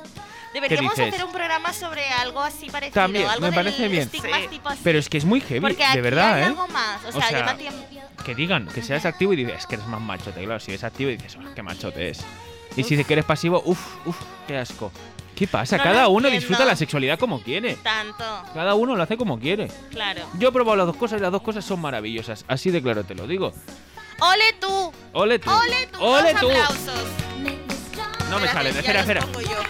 Deberíamos hacer un programa sobre algo así parecido. También, algo me del parece bien. Sí. tipo así. Pero es que es muy heavy, Porque aquí de verdad, hay ¿eh? algo más. O O sea, sea, lleva tiempo. Que digan que seas activo y dices, es que eres más machote. Claro, si eres activo y dices, "Oh, qué machote es. Y si dices que eres pasivo, uff, uff, qué asco. ¿Qué pasa? No Cada uno entiendo. disfruta la sexualidad como quiere. Tanto, Cada uno lo hace como quiere. claro. Yo he probado las dos cosas y las dos cosas son maravillosas. Así de claro te lo digo. ¡Ole tú! ¡Ole tú! ¡Ole tú! ¡Ole Dos tú! aplausos. No me salen, espera, espera.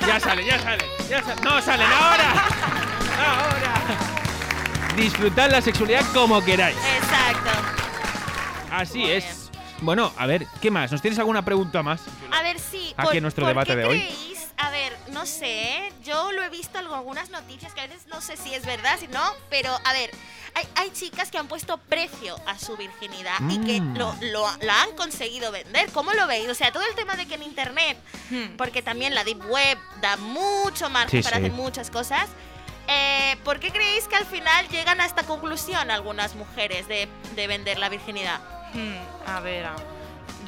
Ya sale, ya sale, ya sale. ¡No salen ahora! ¡Ahora! Disfrutad la sexualidad como queráis. Exacto. Así Muy es. Bueno, a ver, ¿qué más? ¿Nos tienes alguna pregunta más? A ver, sí. Aquí en nuestro debate qué de hoy. A ver, no sé, ¿eh? yo lo he visto en algunas noticias que a veces no sé si es verdad, si no, pero a ver, hay, hay chicas que han puesto precio a su virginidad y que Mm. lo, lo, la han conseguido vender. ¿Cómo lo veis? O sea, todo el tema de que en internet, Hmm. porque también la deep web da mucho margen Sí, para sí. hacer muchas cosas. eh, ¿Por qué creéis que al final llegan a esta conclusión algunas mujeres de, de vender la virginidad? Hmm, a ver. ah.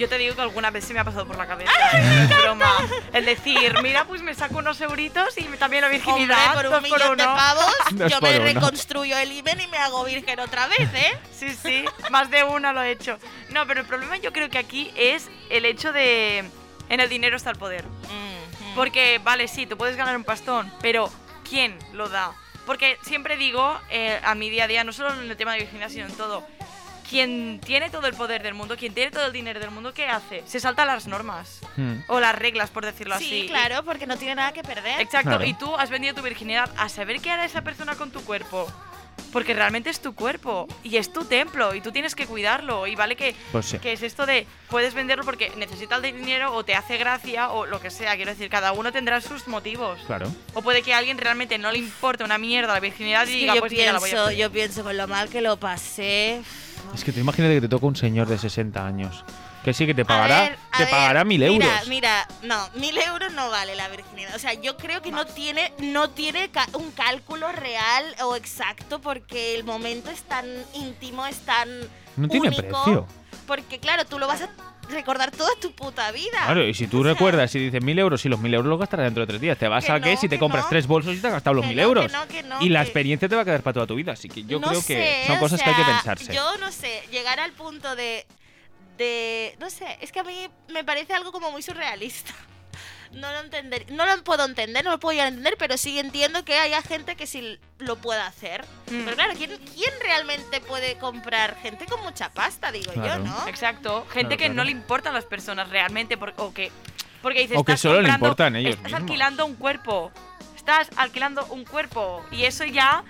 Yo te digo que alguna vez se me ha pasado por la cabeza. Es broma. El decir, mira, pues me saco unos euritos y también la virginidad. Hombre, por un millón de uno. pavos, Dos yo por me uno. reconstruyo el imen y me hago virgen otra vez, ¿eh? Sí, sí, más de una lo he hecho. No, pero el problema yo creo que aquí es el hecho de. En el dinero está el poder. Porque, vale, sí, tú puedes ganar un pastón, pero ¿quién lo da? Porque siempre digo, eh, a mi día a día, no solo en el tema de virginidad, sino en todo, quien tiene todo el poder del mundo, quien tiene todo el dinero del mundo, ¿qué hace? Se salta las normas. Hmm. O las reglas, por decirlo Sí, así. claro, porque no tiene nada que perder. Exacto, Claro. y tú has vendido tu virginidad a saber qué hará esa persona con tu cuerpo. Porque realmente es tu cuerpo y es tu templo y tú tienes que cuidarlo. Y vale que, Pues sí. que es esto de puedes venderlo porque necesitas el dinero o te hace gracia o lo que sea. Quiero decir, cada uno tendrá sus motivos. Claro. O puede que a alguien realmente no le importe una mierda la virginidad Es y que diga, yo, pues mira, la voy a pienso, yo pienso con lo mal que lo pasé. Es que te imagínate que te toca un señor de 60 años. Que sí que te A pagará, ver, a te ver, pagará mil mira, euros. Mira, no, mil euros no vale la virginidad. O sea, yo creo que no tiene, no tiene un cálculo real o exacto porque el momento es tan íntimo, es tan No tiene único, precio. Porque claro, tú lo vas a recordar toda tu puta vida. Claro, y si tú O sea, recuerdas y dices mil euros, y los mil euros los gastarás dentro de tres días. Te vas Que a qué no, si te que compras no. tres bolsos y te has gastado los que mil no, euros. que no, que no, y la experiencia te va a quedar para toda tu vida. Así que yo creo sé, que son o cosas que hay que pensarse. Yo no sé, llegar al punto de, de. No sé, es que a mí me parece algo como muy surrealista. No lo entender, no lo puedo entender, no lo puedo llegar a entender, pero sí entiendo que haya gente que sí lo pueda hacer. Mm. Pero claro, ¿quién, quién realmente puede comprar? Gente con mucha pasta, digo Claro. yo, ¿no? Exacto, gente Claro, que no le importan las personas realmente por- o que porque dices O que estás solo le importan ellos estás mismos. alquilando un cuerpo estás alquilando un cuerpo y eso ya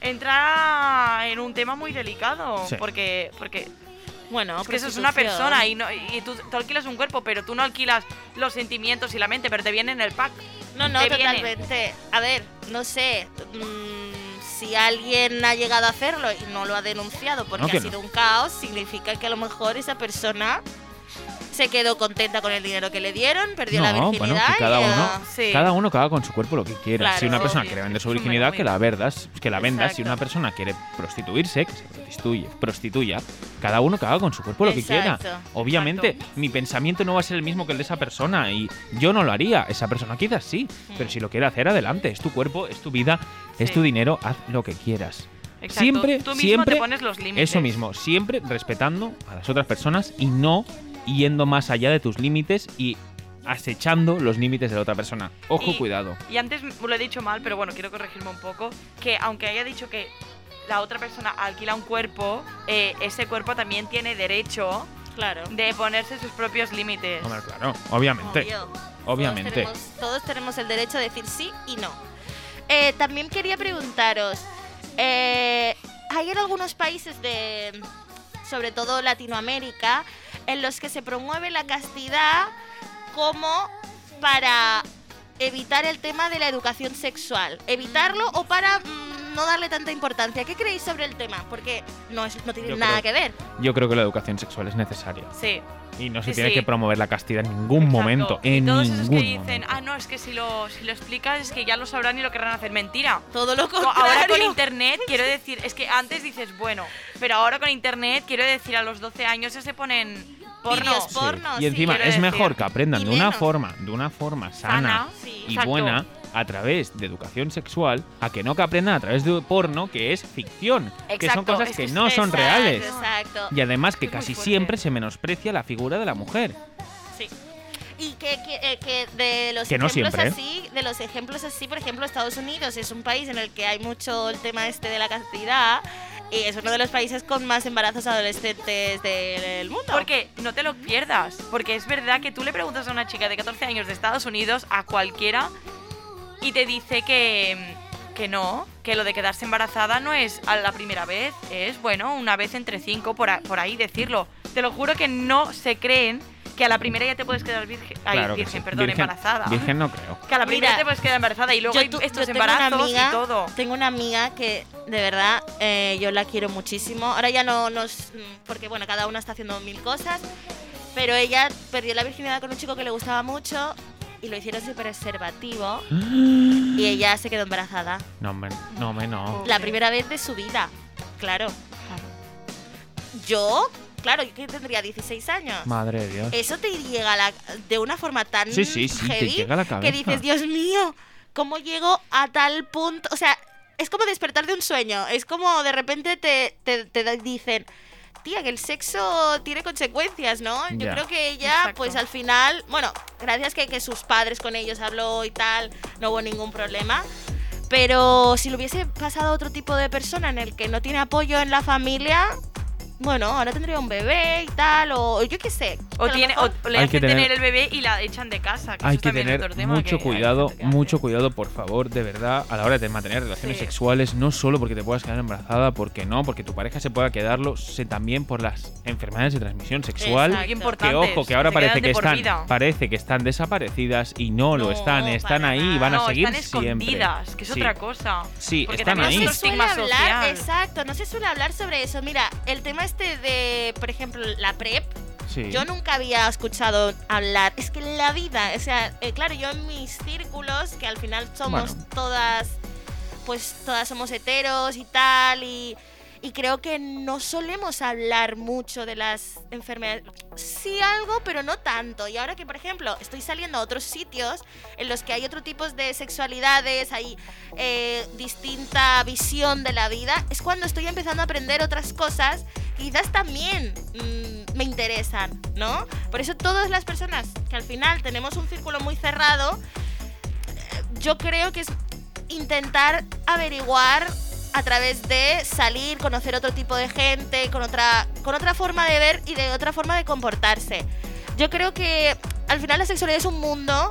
entra en un tema muy delicado Sí. porque porque Bueno, es que eso es una persona y, no, y tú, tú alquilas un cuerpo pero tú no alquilas los sentimientos y la mente pero te viene en el pack No, no, te viene. totalmente. A ver, no sé. mm, si alguien ha llegado a hacerlo y no lo ha denunciado porque No, ha no. sido un caos, significa que a lo mejor esa persona se quedó contenta con el dinero que le dieron, perdió la No, virginidad. bueno, que cada y, uno, Sí. cada uno haga con su cuerpo lo que quiera. Claro, si una persona quiere vender su es virginidad, que la verdas, que la vendas. Si Exacto. una persona quiere prostituirse, que se prostituye, prostituya, cada uno haga con su cuerpo lo que quiera. Exacto, Obviamente, exacto. mi pensamiento no va a ser el mismo que el de esa persona y yo no lo haría. Esa persona quizás sí, pero si lo quiere hacer, adelante. Es tu cuerpo, es tu vida, es Sí. tu dinero, haz lo que quieras. Exacto. Siempre, Tú mismo siempre, te pones los límites. eso mismo, siempre respetando a las otras personas y no yendo más allá de tus límites y acechando los límites de la otra persona. Ojo, Y- cuidado. Y antes lo he dicho mal, pero bueno, quiero corregirme un poco. Que aunque haya dicho que la otra persona alquila un cuerpo, eh, ese cuerpo también tiene derecho Claro. de ponerse sus propios límites. Hombre, claro, obviamente. Obvio. Obviamente. Todos tenemos, todos tenemos el derecho de decir sí y no. Eh, también quería preguntaros, eh, hay en algunos países de, sobre todo Latinoamérica, en los que se promueve la castidad como para evitar el tema de la educación sexual. Evitarlo o para mm, no darle tanta importancia. ¿Qué creéis sobre el tema? Porque no, es, no tiene Yo nada creo- que ver. Yo creo que la educación sexual es necesaria. Sí. Y no se Sí, tiene sí. que promover la castidad en ningún exacto. momento. Y En todos ningún esos que dicen, momento. ah, no, es que si lo, si lo explicas es que ya lo sabrán y lo querrán hacer. Mentira. Todo lo Co- contrario. Ahora con internet, quiero decir, es que antes dices, bueno, pero ahora con internet, quiero decir, a los 12 años ya se ponen porno. Vídeos Sí. porno, y encima es decir. mejor que aprendan Y de una forma, de una forma sana, Sana, sí, y exacto. buena a través de educación sexual, a que no que aprendan a través de porno, que es ficción, que son Exacto, cosas que no son Exacto, reales. Exacto. Y además que Es casi siempre se menosprecia la figura de la mujer. Sí. Y que, que, eh, que de los Que no ejemplos siempre, ¿eh? así, de los ejemplos así, por ejemplo, Estados Unidos es un país en el que hay mucho el tema este de la castidad y es uno de los países con más embarazos adolescentes del mundo. Porque no te lo pierdas. Porque es verdad que tú le preguntas a una chica de 14 años de Estados Unidos, a cualquiera, y te dice que, que no, que lo de quedarse embarazada no es a la primera vez, es, bueno, una vez entre cinco, por, a- por ahí decirlo. Te lo juro que no se creen que a la primera ya te puedes quedar virgen, ay, Claro que virgen, sí. perdón, Virgen- embarazada. Virgen no creo. Que a la primera Mira, te puedes quedar embarazada y luego hay tu- estos tengo una embarazos amiga- y todo. Tengo una amiga que de verdad eh, yo la quiero muchísimo. Ahora ya no nos. mm, Porque bueno, cada una está haciendo mil cosas. Pero ella perdió la virginidad con un chico que le gustaba mucho y lo hicieron sin preservativo y ella se quedó embarazada. No, hombre, no, hombre, no. La primera vez de su vida, claro. Yo, claro, yo que tendría 16 años. Madre de Dios. Eso te llega a la- de una forma tan Sí, sí, sí, te heavy llega a la cabeza. que dices, Dios mío, ¿cómo llego a tal punto? O sea, es como despertar de un sueño. Es como de repente te, te, te dicen, tía, que el sexo tiene consecuencias, ¿no? Yo Ya. creo que ella, Exacto. pues al final, bueno, gracias que, que sus padres con ellos habló y tal, no hubo ningún problema. Pero si lo hubiese pasado a otro tipo de persona en el que no tiene apoyo en la familia, bueno, ahora tendría un bebé y tal, o yo qué sé. O, tiene, o le Hay hacen que tener... tener- el bebé y la echan de casa. Que Hay eso que tener otro tema mucho que cuidado, que mucho cuidado, por favor, de verdad, a la hora de mantener relaciones Sí. sexuales, no solo porque te puedas quedar embarazada, porque no, porque tu pareja se pueda quedarlo, sé también por las enfermedades de transmisión sexual. Exacto. Que ojo, que ahora se parece que están, vida. parece que están desaparecidas y no, lo están, están ahí y van a no, seguir están siempre. escondidas, que es Sí. otra cosa. Sí, Porque están ahí. No se suele hablar, exacto, no se suele hablar sobre eso. Mira, el tema este de, por ejemplo, la PrEP, Sí. yo nunca había escuchado hablar. Es que en la vida, o sea, eh, claro, yo en mis círculos, que al final somos Bueno. todas, pues todas somos heteros y tal, y, y creo que no solemos hablar mucho de las enfermedades. Sí algo, pero no tanto. Y ahora que, por ejemplo, estoy saliendo a otros sitios en los que hay otro tipo de sexualidades, hay eh, distinta visión de la vida, es cuando estoy empezando a aprender otras cosas que quizás también mm, me interesan, ¿no? Por eso todas las personas que al final tenemos un círculo muy cerrado, eh, yo creo que es intentar averiguar a través de salir, conocer otro tipo de gente, con otra, con otra forma de ver y de otra forma de comportarse. Yo creo que al final la sexualidad es un mundo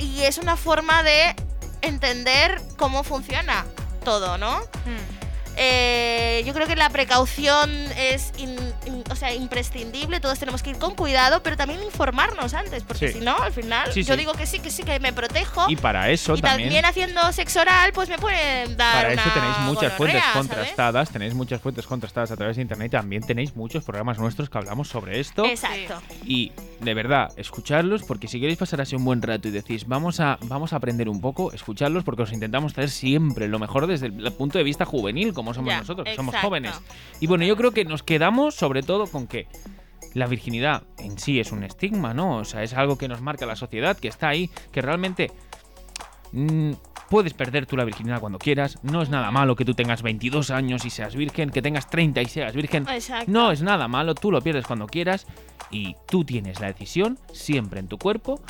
y es una forma de entender cómo funciona todo, ¿no? Hmm. Eh, yo creo que la precaución es in- in- o sea, imprescindible, todos tenemos que ir con cuidado, pero también informarnos antes, porque Sí. si no, al final Sí, yo sí. digo que sí, que sí, que me protejo. Y para eso Y también, también. haciendo sexo oral, pues me pueden dar Para eso tenéis muchas fuentes contrastadas, tenéis muchas fuentes contrastadas a través de internet, también tenéis muchos programas nuestros que hablamos sobre esto. Exacto. Y de verdad, escucharlos, porque si queréis pasar así un buen rato y decís, vamos a, vamos a aprender un poco, escucharlos, porque os intentamos traer siempre lo mejor desde el punto de vista juvenil, como somos Ya, nosotros, que somos jóvenes. Y bueno, yo creo que nos quedamos sobre todo con que la virginidad en sí es un estigma, ¿no? O sea, es algo que nos marca la sociedad, que está ahí, que realmente mm, Puedes perder tú la virginidad cuando quieras. No es nada malo que tú tengas 22 años y seas virgen, que tengas 30 y seas virgen. Exacto. No es nada malo, tú lo pierdes cuando quieras y tú tienes la decisión siempre en tu cuerpo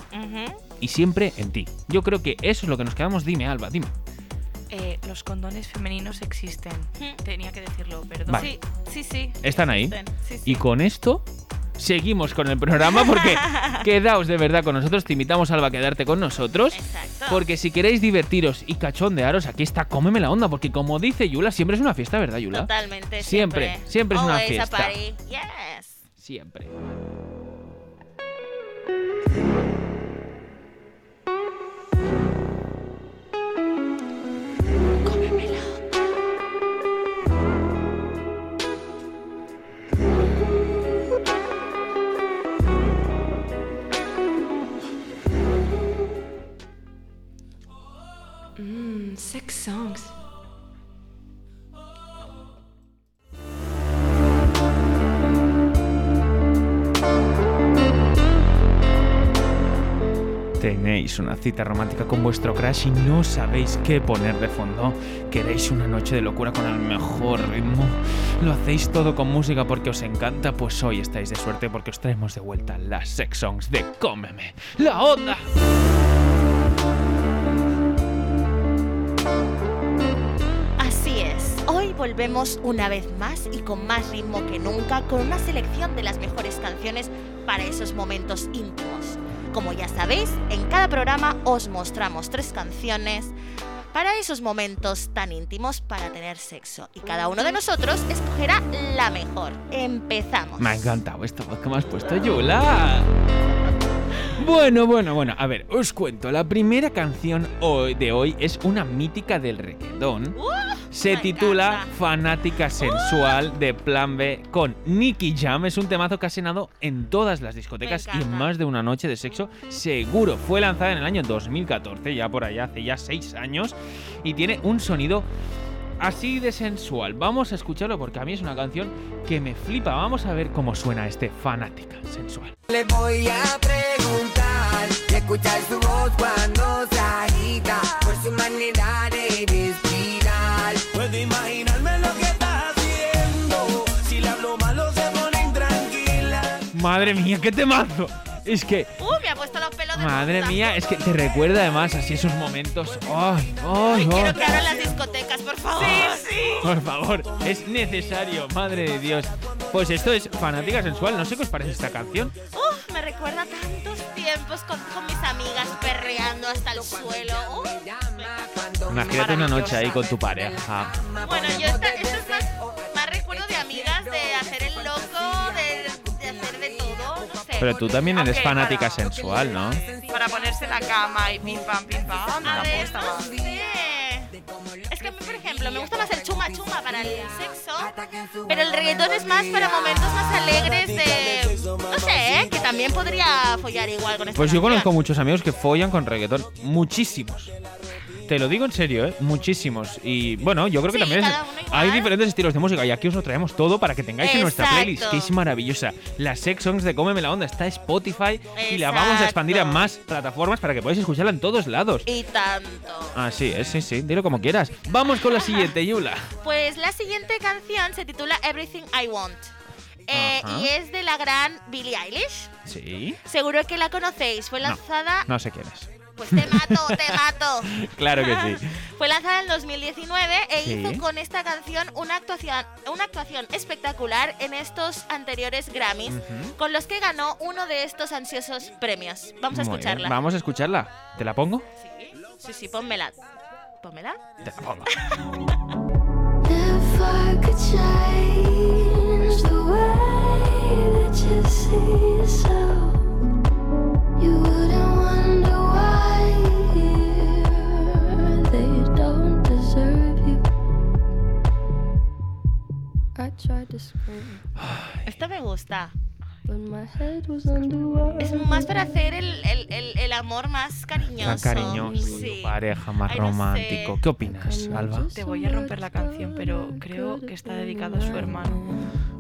y siempre en ti. Yo creo que eso es lo que nos quedamos. Dime, Alba, dime. Eh, los condones femeninos existen. Mm. Tenía que decirlo, perdón. Vale. Sí, sí, sí. Están ahí. existen. Sí, sí. Y con esto seguimos con el programa porque quedaos de verdad con nosotros. Te invitamos, Alba, a quedarte con nosotros. Exacto. Porque si queréis divertiros y cachondearos, aquí está Cómeme la onda. Porque como dice Yula, siempre es una fiesta, ¿verdad, Yula? Totalmente. Siempre, siempre es una fiesta. Yes. Siempre. Six songs. Tenéis una cita romántica con vuestro crush y no sabéis qué poner de fondo. Queréis una noche de locura con el mejor ritmo. Lo hacéis todo con música porque os encanta. Pues hoy estáis de suerte porque os traemos de vuelta las sex songs de Cómeme la onda. Volvemos una vez más y con más ritmo que nunca con una selección de las mejores canciones para esos momentos íntimos. Como ya sabéis, en cada programa os mostramos tres canciones para esos momentos tan íntimos para tener sexo y cada uno de nosotros escogerá la mejor. Empezamos. Me ha encantado esta voz que me has puesto, Yula. Bueno, bueno, bueno. A ver, os cuento. La primera canción hoy- de hoy es una mítica del reggaetón. Se titula encanta. Fanática Sensual de Plan B con Nicky Jam. Es un temazo que ha sonado en todas las discotecas y en más de una noche de sexo. Seguro. Fue lanzada en el año 2014, ya por allá, hace ya seis años. Y tiene un sonido así de sensual. Vamos a escucharlo porque a mí es una canción que me flipa. Vamos a ver cómo suena este Fanática Sensual. Le voy a preguntar y escuchar su voz cuando se agita por su manera de respirar. Puedo imaginarme lo que estás haciendo. Si le hablo malo se pone intranquila. Madre mía, qué temazo. Es que Uh, me ha puesto los pelos de Madre punta. mía, es que te recuerda además así esos momentos. ¡Ay, ay, Ay, quiero ay! que abran las discotecas, por favor. Sí, sí. Por favor, es necesario, madre de Dios. Pues esto es Fanática Sensual. No sé qué os parece esta canción. Uf, me recuerda tantos tiempos con, con mis amigas perreando hasta el suelo. Uf, Imagínate una noche ahí con tu pareja. Bueno, yo esta, esto es más, Pero tú también eres fanática para- sensual, ¿no? Para ponerse en la cama y pim pam, pim pam. A tampoco ver, no sé. Es que a mí, por ejemplo, me gusta más el chuma chuma para el sexo, pero el reggaetón es más para momentos más alegres de... No sé, ¿eh? que también podría follar igual con esta Pues yo canción. conozco muchos amigos que follan con reggaetón. Muchísimos. Te lo digo en serio, ¿eh? Muchísimos. Y bueno, yo creo que Sí, también es- hay diferentes estilos de música y aquí os lo traemos todo para que tengáis en nuestra playlist, que es maravillosa. Las sex songs de Cómeme la Onda está Spotify y la vamos a expandir a más plataformas para que podáis escucharla en todos lados. Y tanto. Así es, sí, sí, dilo como quieras. Vamos con la siguiente, Yula. Pues la siguiente canción se titula Everything I Want. Eh, y es de la gran Billie Eilish. Sí. Seguro que la conocéis. Fue No. lanzada. No sé quién es. Pues te mato, te mato. Claro que sí. Fue lanzada en 2019 e Sí. hizo con esta canción una actuación, una actuación espectacular en estos anteriores Grammys, con los que ganó uno de estos ansiosos premios. Vamos a Muy bien, escucharla. Vamos a escucharla. ¿Te la pongo? Sí, sí, sí, pónmela. Pónmela. Te la pongo. You see yourself, you wouldn't wonder they don't deserve you. I tried to scream, Esta me gusta. Es más para hacer el, el- el- el amor más cariñoso. Tan cariñoso, Sí. pareja más Ay, no sé. romántico. ¿Qué opinas, Alba? Te voy a romper la canción, pero creo que está dedicada a su hermano.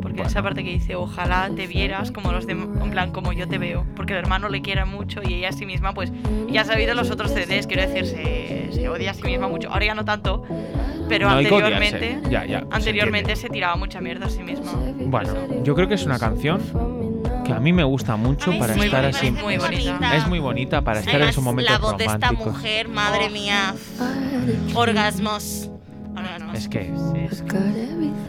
Porque Bueno. esa parte que dice, ojalá te vieras como los de, en plan, como yo te veo. Porque el hermano le quiere mucho y ella a sí misma, pues, ya ha sabido los otros CDs, quiero decir, se, se odia a sí misma mucho. Ahora ya no tanto, pero No anteriormente. Ya, ya, se anteriormente entiende. se tiraba mucha mierda a sí misma. Bueno, yo creo que es una canción que a mí me gusta mucho para me estar así. muy bonita. Es muy bonita para estar en esos momentos la voz de esta mujer, madre mía, orgasmos. Orgasmos. Es que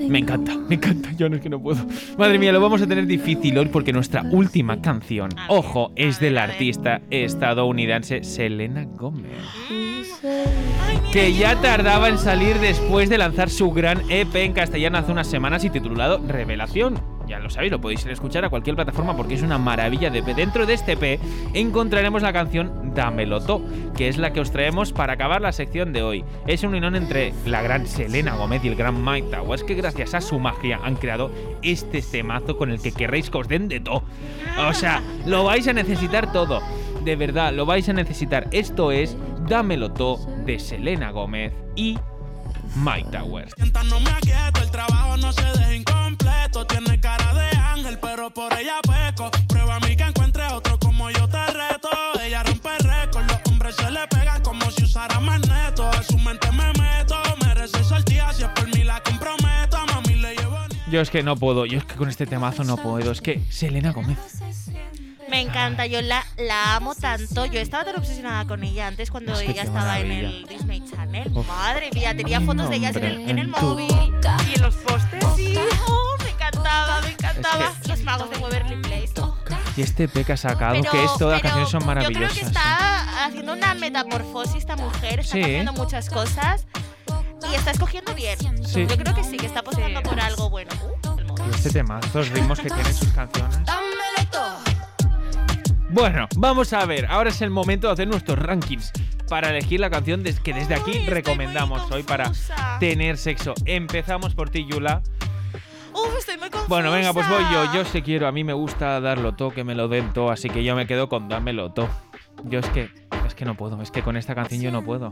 me encanta, me encanta. Yo no es que no puedo. Madre mía, lo vamos a tener difícil hoy porque nuestra última canción, ver, ojo, es del artista estadounidense Selena Gomez. Ay, mira, que ya tardaba en salir después de lanzar su gran EP en castellano hace unas semanas y titulado Revelación. Ya lo sabéis, lo podéis escuchar a cualquier plataforma porque es una maravilla de EP. Dentro de este EP encontraremos la canción Dámelo To, que es la que os traemos para acabar la sección de hoy. Es un unión entre la gran Selena Gomez y el gran Mike Towers que gracias a su magia han creado este temazo con el que querréis que os den de todo. O sea, lo vais a necesitar todo. De verdad, lo vais a necesitar. Esto es Dámelo To de Selena Gómez y Mike Towers. Mientras no me aquieto, el trabajo no se deja incompleto. Tiene cara de ángel, pero por ella peco. Prueba a mí que encuentre otro como yo te reto. Ella rompe récord, los hombres se le pegan como si usara magneto. A su mente me meto, merece sortida. Si es por mí la comprometo, mami le llevo Yo es que no puedo, yo es que con este temazo no puedo. Es que Selena Gómez. Me encanta, yo la, la amo tanto. Yo estaba tan obsesionada con ella antes cuando Es que ella estaba en el Disney Channel. Uf. Madre mía, tenía fotos de ellas en el, en el móvil. Y en los postes, Sí, oh, me encantaba, me encantaba. Es que- Los magos de Waverly Place. Y este EP que ha sacado, Pero- que es todas las canciones son Yo creo maravillosas. que está haciendo una metamorfosis esta mujer, está Sí. cambiando muchas cosas y está escogiendo bien. Sí. Yo creo que sí, que está apostando Sí. por algo bueno. Uh, el móvil. Y este temazo, los ritmos que tienen sus canciones. Dámelo todo. Bueno, vamos a ver. Ahora es el momento de hacer nuestros rankings para elegir la canción que desde aquí recomendamos hoy para tener sexo. Empezamos por ti, Yula. Uf, estoy muy confusa. Bueno, venga, pues voy yo. Yo sí quiero, a mí me gusta darlo todo, que me lo den todo, así que yo me quedo con dámelo todo. Yo es que, es que no puedo, es que con esta canción yo no puedo.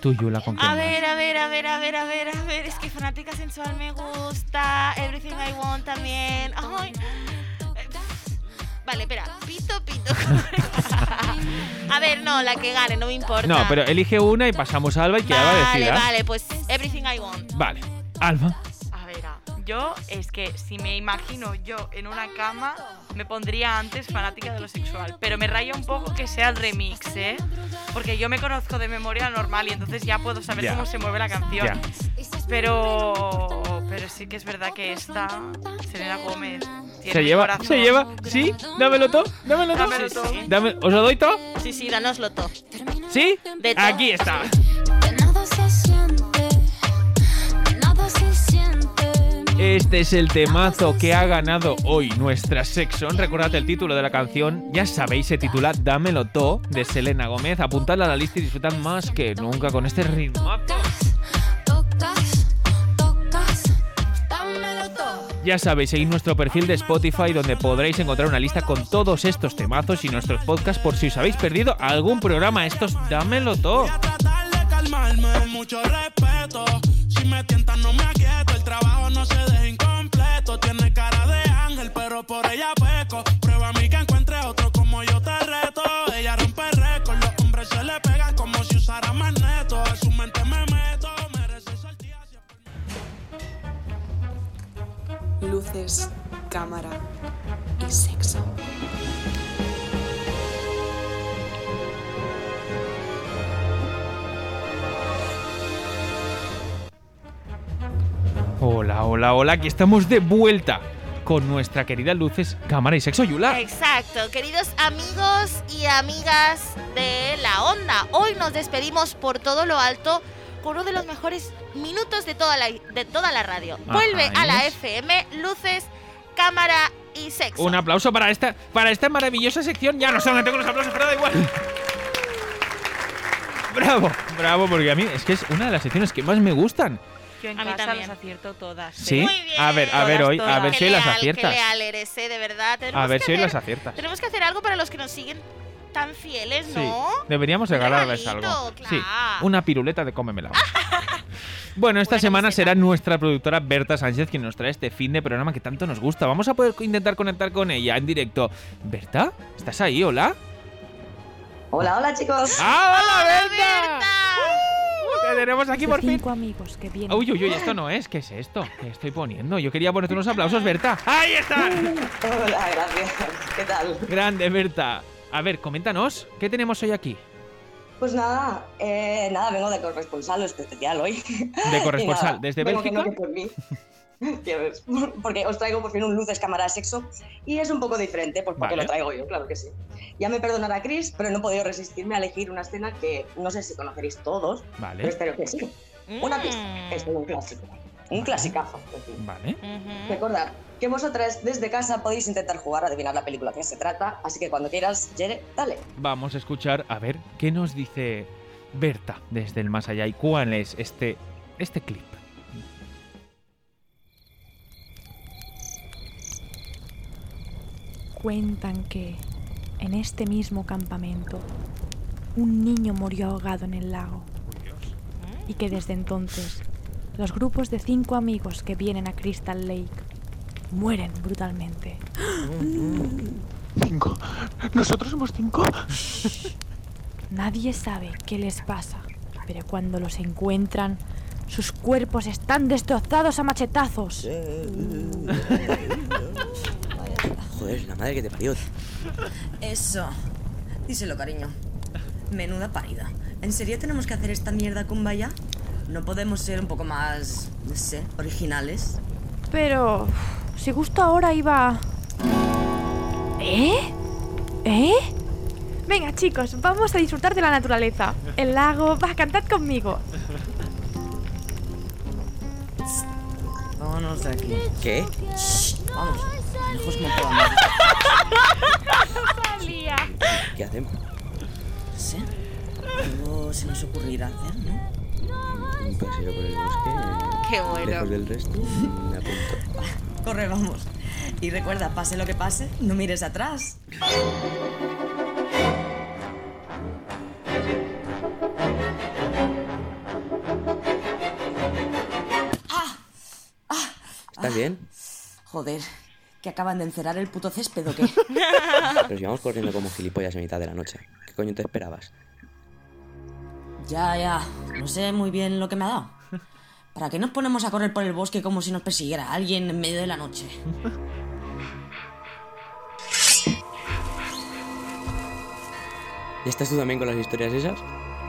Tú, Yula, ¿con quién A ver, a ver, a ver, a ver, a ver, a ver. Es que Fanática Sensual me gusta. Everything I Want también. Ay. Vale, espera. Pito, pito. a ver, no, la que gane, no me importa. No, pero elige una y pasamos a Alba y que Alba Vale, decida. vale, pues Everything I Want. Vale. Alba. Yo es que si me imagino yo en una cama, me pondría antes fanática de lo sexual. Pero me raya un poco que sea el remix, ¿eh? Porque yo me conozco de memoria normal y entonces ya puedo saber cómo se mueve la canción. Pero, pero sí que es verdad que esta, Selena Gómez, tiene Se lleva, corazón. se lleva. ¿Sí? Dámelo todo, dámelo todo. Dámelo Sí, todo. sí. Dame- ¿Os lo doy todo? Sí, sí, danoslo todo. ¿Sí? De. Aquí está. Este es el temazo que ha ganado hoy nuestra Sexon. Recordad el título de la canción, ya sabéis, se titula Dámelo To de Selena Gómez. Apuntadla a la lista y disfrutad más que nunca con este todo. Ya sabéis, seguid nuestro perfil de Spotify donde podréis encontrar una lista con todos estos temazos y nuestros podcasts por si os habéis perdido algún programa. Estos Dámelo To. Calmarme, mucho respeto. Si me tientan, no me aquieto. El trabajo no se deja incompleto. Tiene cara de ángel, pero por ella peco. Prueba a mí que encuentre otro como yo te reto. Ella rompe récord, los hombres se le pegan como si usara magneto. A su mente me meto, merece sortida. si es por- luces, cámara y sexo. Hola, hola, aquí estamos de vuelta con nuestra querida Luces, Cámara y Sexo Yula. Exacto, queridos amigos y amigas de la onda. Hoy nos despedimos por todo lo alto con uno de los mejores minutos de toda la, de toda la radio. Ajá, Vuelve a la. FM, luces, cámara y sexo. Un aplauso para esta, para esta maravillosa sección. Ya no solamente con los aplausos, pero da igual. Bravo, bravo, porque a mí es que es una de las secciones que más me gustan. Yo en A mí casa también. las acierto todas. ¿eh? ¿Sí? Muy bien. A ver, a ver Todas, hoy, a ver Qué si hoy las aciertas. Qué leal eres, eh, de verdad. Tenemos A ver que si hoy las aciertas. Tenemos que hacer algo para los que nos siguen tan fieles, Sí, ¿no? deberíamos regalarles regalito, algo. Sí, una piruleta de cómemela. Bueno, esta Una semana camiseta. será nuestra productora Berta Sánchez quien nos trae este fin de programa que tanto nos gusta. Vamos a poder intentar conectar con ella en directo. ¿Berta? ¿Estás ahí? ¿Hola? Hola, hola chicos. ¡Ah, hola, ¡Hola, Berta! ¡Uh, tenemos aquí por fin. cinco amigos que vienen. Uy, uy, uy, esto no es. ¿Qué es esto? ¿Qué estoy poniendo? Yo quería ponerte unos aplausos, Berta. ¡Ahí están! Hola, gracias. ¿Qué tal? Grande, Berta. A ver, coméntanos, ¿qué tenemos hoy aquí? Pues nada, eh, nada, vengo de corresponsal especial hoy. De corresponsal, nada, ¿desde Bélgica? no, por mí. Porque os traigo por fin un luces cámara sexo y es un poco diferente, pues porque Vale. lo traigo yo, claro que sí. Ya me perdonará Chris, pero no he podido resistirme a elegir una escena que no sé si conoceréis todos, pero Vale, espero que sí. Una Mm. pista, es un clásico, un clasicazo. en fin. vale. Recordad que vosotras desde casa podéis intentar jugar a adivinar la película que se trata, así que cuando quieras, Jere, dale. Vamos a escuchar a ver qué nos dice Berta desde el más allá y cuál es este, este clip. Cuentan que en este mismo campamento un niño murió ahogado en el lago y que desde entonces los grupos de cinco amigos que vienen a Crystal Lake mueren brutalmente. Cinco. ¿Nosotros somos cinco? Nadie sabe qué les pasa, pero cuando los encuentran, sus cuerpos están destrozados a machetazos. Joder, la madre que te parió. Eso. Díselo, cariño. Menuda parida. ¿En serio tenemos que hacer esta mierda con vaya? ¿No podemos ser un poco más, no sé, originales? Pero si justo ahora iba... ¿Eh? ¿Eh? Venga chicos, vamos a disfrutar de la naturaleza. El lago, va, cantad conmigo. Vámonos de aquí. ¿Qué? Vamos. Lejos como podamos. Salía. ¿Qué hacemos? No sé. Algo se nos ocurrirá hacer, ¿no? Un paseo por el bosque. Qué bueno. Lejos del resto. Me apunto. Corre, vamos. Y recuerda, pase lo que pase, no mires atrás. ¿Estás bien? Joder, que acaban de encerar el puto césped o qué. Pero si vamos corriendo como gilipollas en mitad de la noche. ¿Qué coño te esperabas? Ya, ya. No sé muy bien lo que me ha dado. ¿Para qué nos ponemos a correr por el bosque como si nos persiguiera alguien en medio de la noche? ¿Ya estás tú también con las historias esas?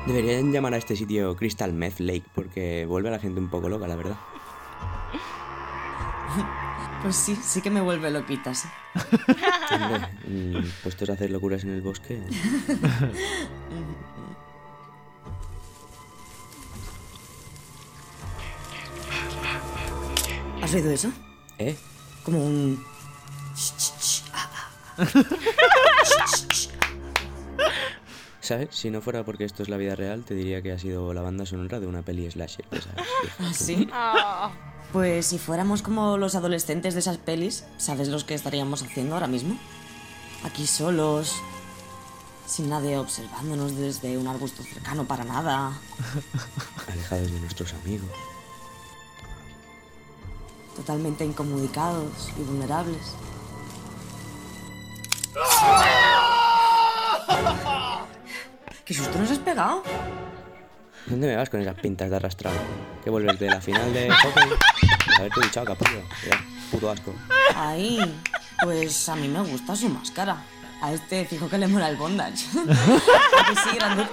Deberían llamar a este sitio Crystal Meth Lake porque vuelve a la gente un poco loca, la verdad. Pues sí, sí que me vuelve loquita, sí. Hombre, mm, puestos a hacer locuras en el bosque. ¿Has oído eso? ¿Eh? Como un... ¿Sabes? Si no fuera porque esto es la vida real, te diría que ha sido la banda sonora de una peli slasher. viejas. ¿Ah, sí? Pues si fuéramos como los adolescentes de esas pelis, ¿sabes los que estaríamos haciendo ahora mismo? Aquí solos, sin nadie observándonos desde un arbusto cercano para nada. Alejados de nuestros amigos. Totalmente incomunicados y vulnerables. ¿Qué susto nos has pegado? ¿Dónde me vas con esas pintas de arrastrado? ¿Que vuelves de la final de hockey? Haberte duchado, capullo. Ya, puto asco. Ay, pues a mí me gusta su máscara. A este fijo que le mola el bondage. ¿A que sí, grande?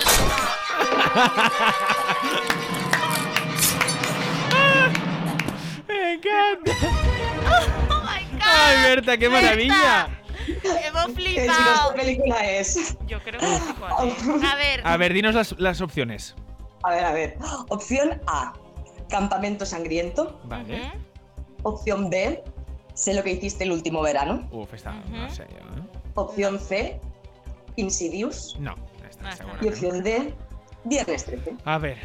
¡Me encanta! ¡Oh, my God! ¡Ay, Berta, qué maravilla! Hemos ¿Qué chicos, flipado. qué película es? Yo creo que sí, cuál es. A ver, A ver, dinos las, las opciones. A ver, a ver. Opción A, Campamento Sangriento. Vale. Opción B, Sé lo que hiciste el último verano. Uf, esta no sé yo. ¿eh? Opción C, Insidious. No, seguro Y opción D, Viernes 13. A ver.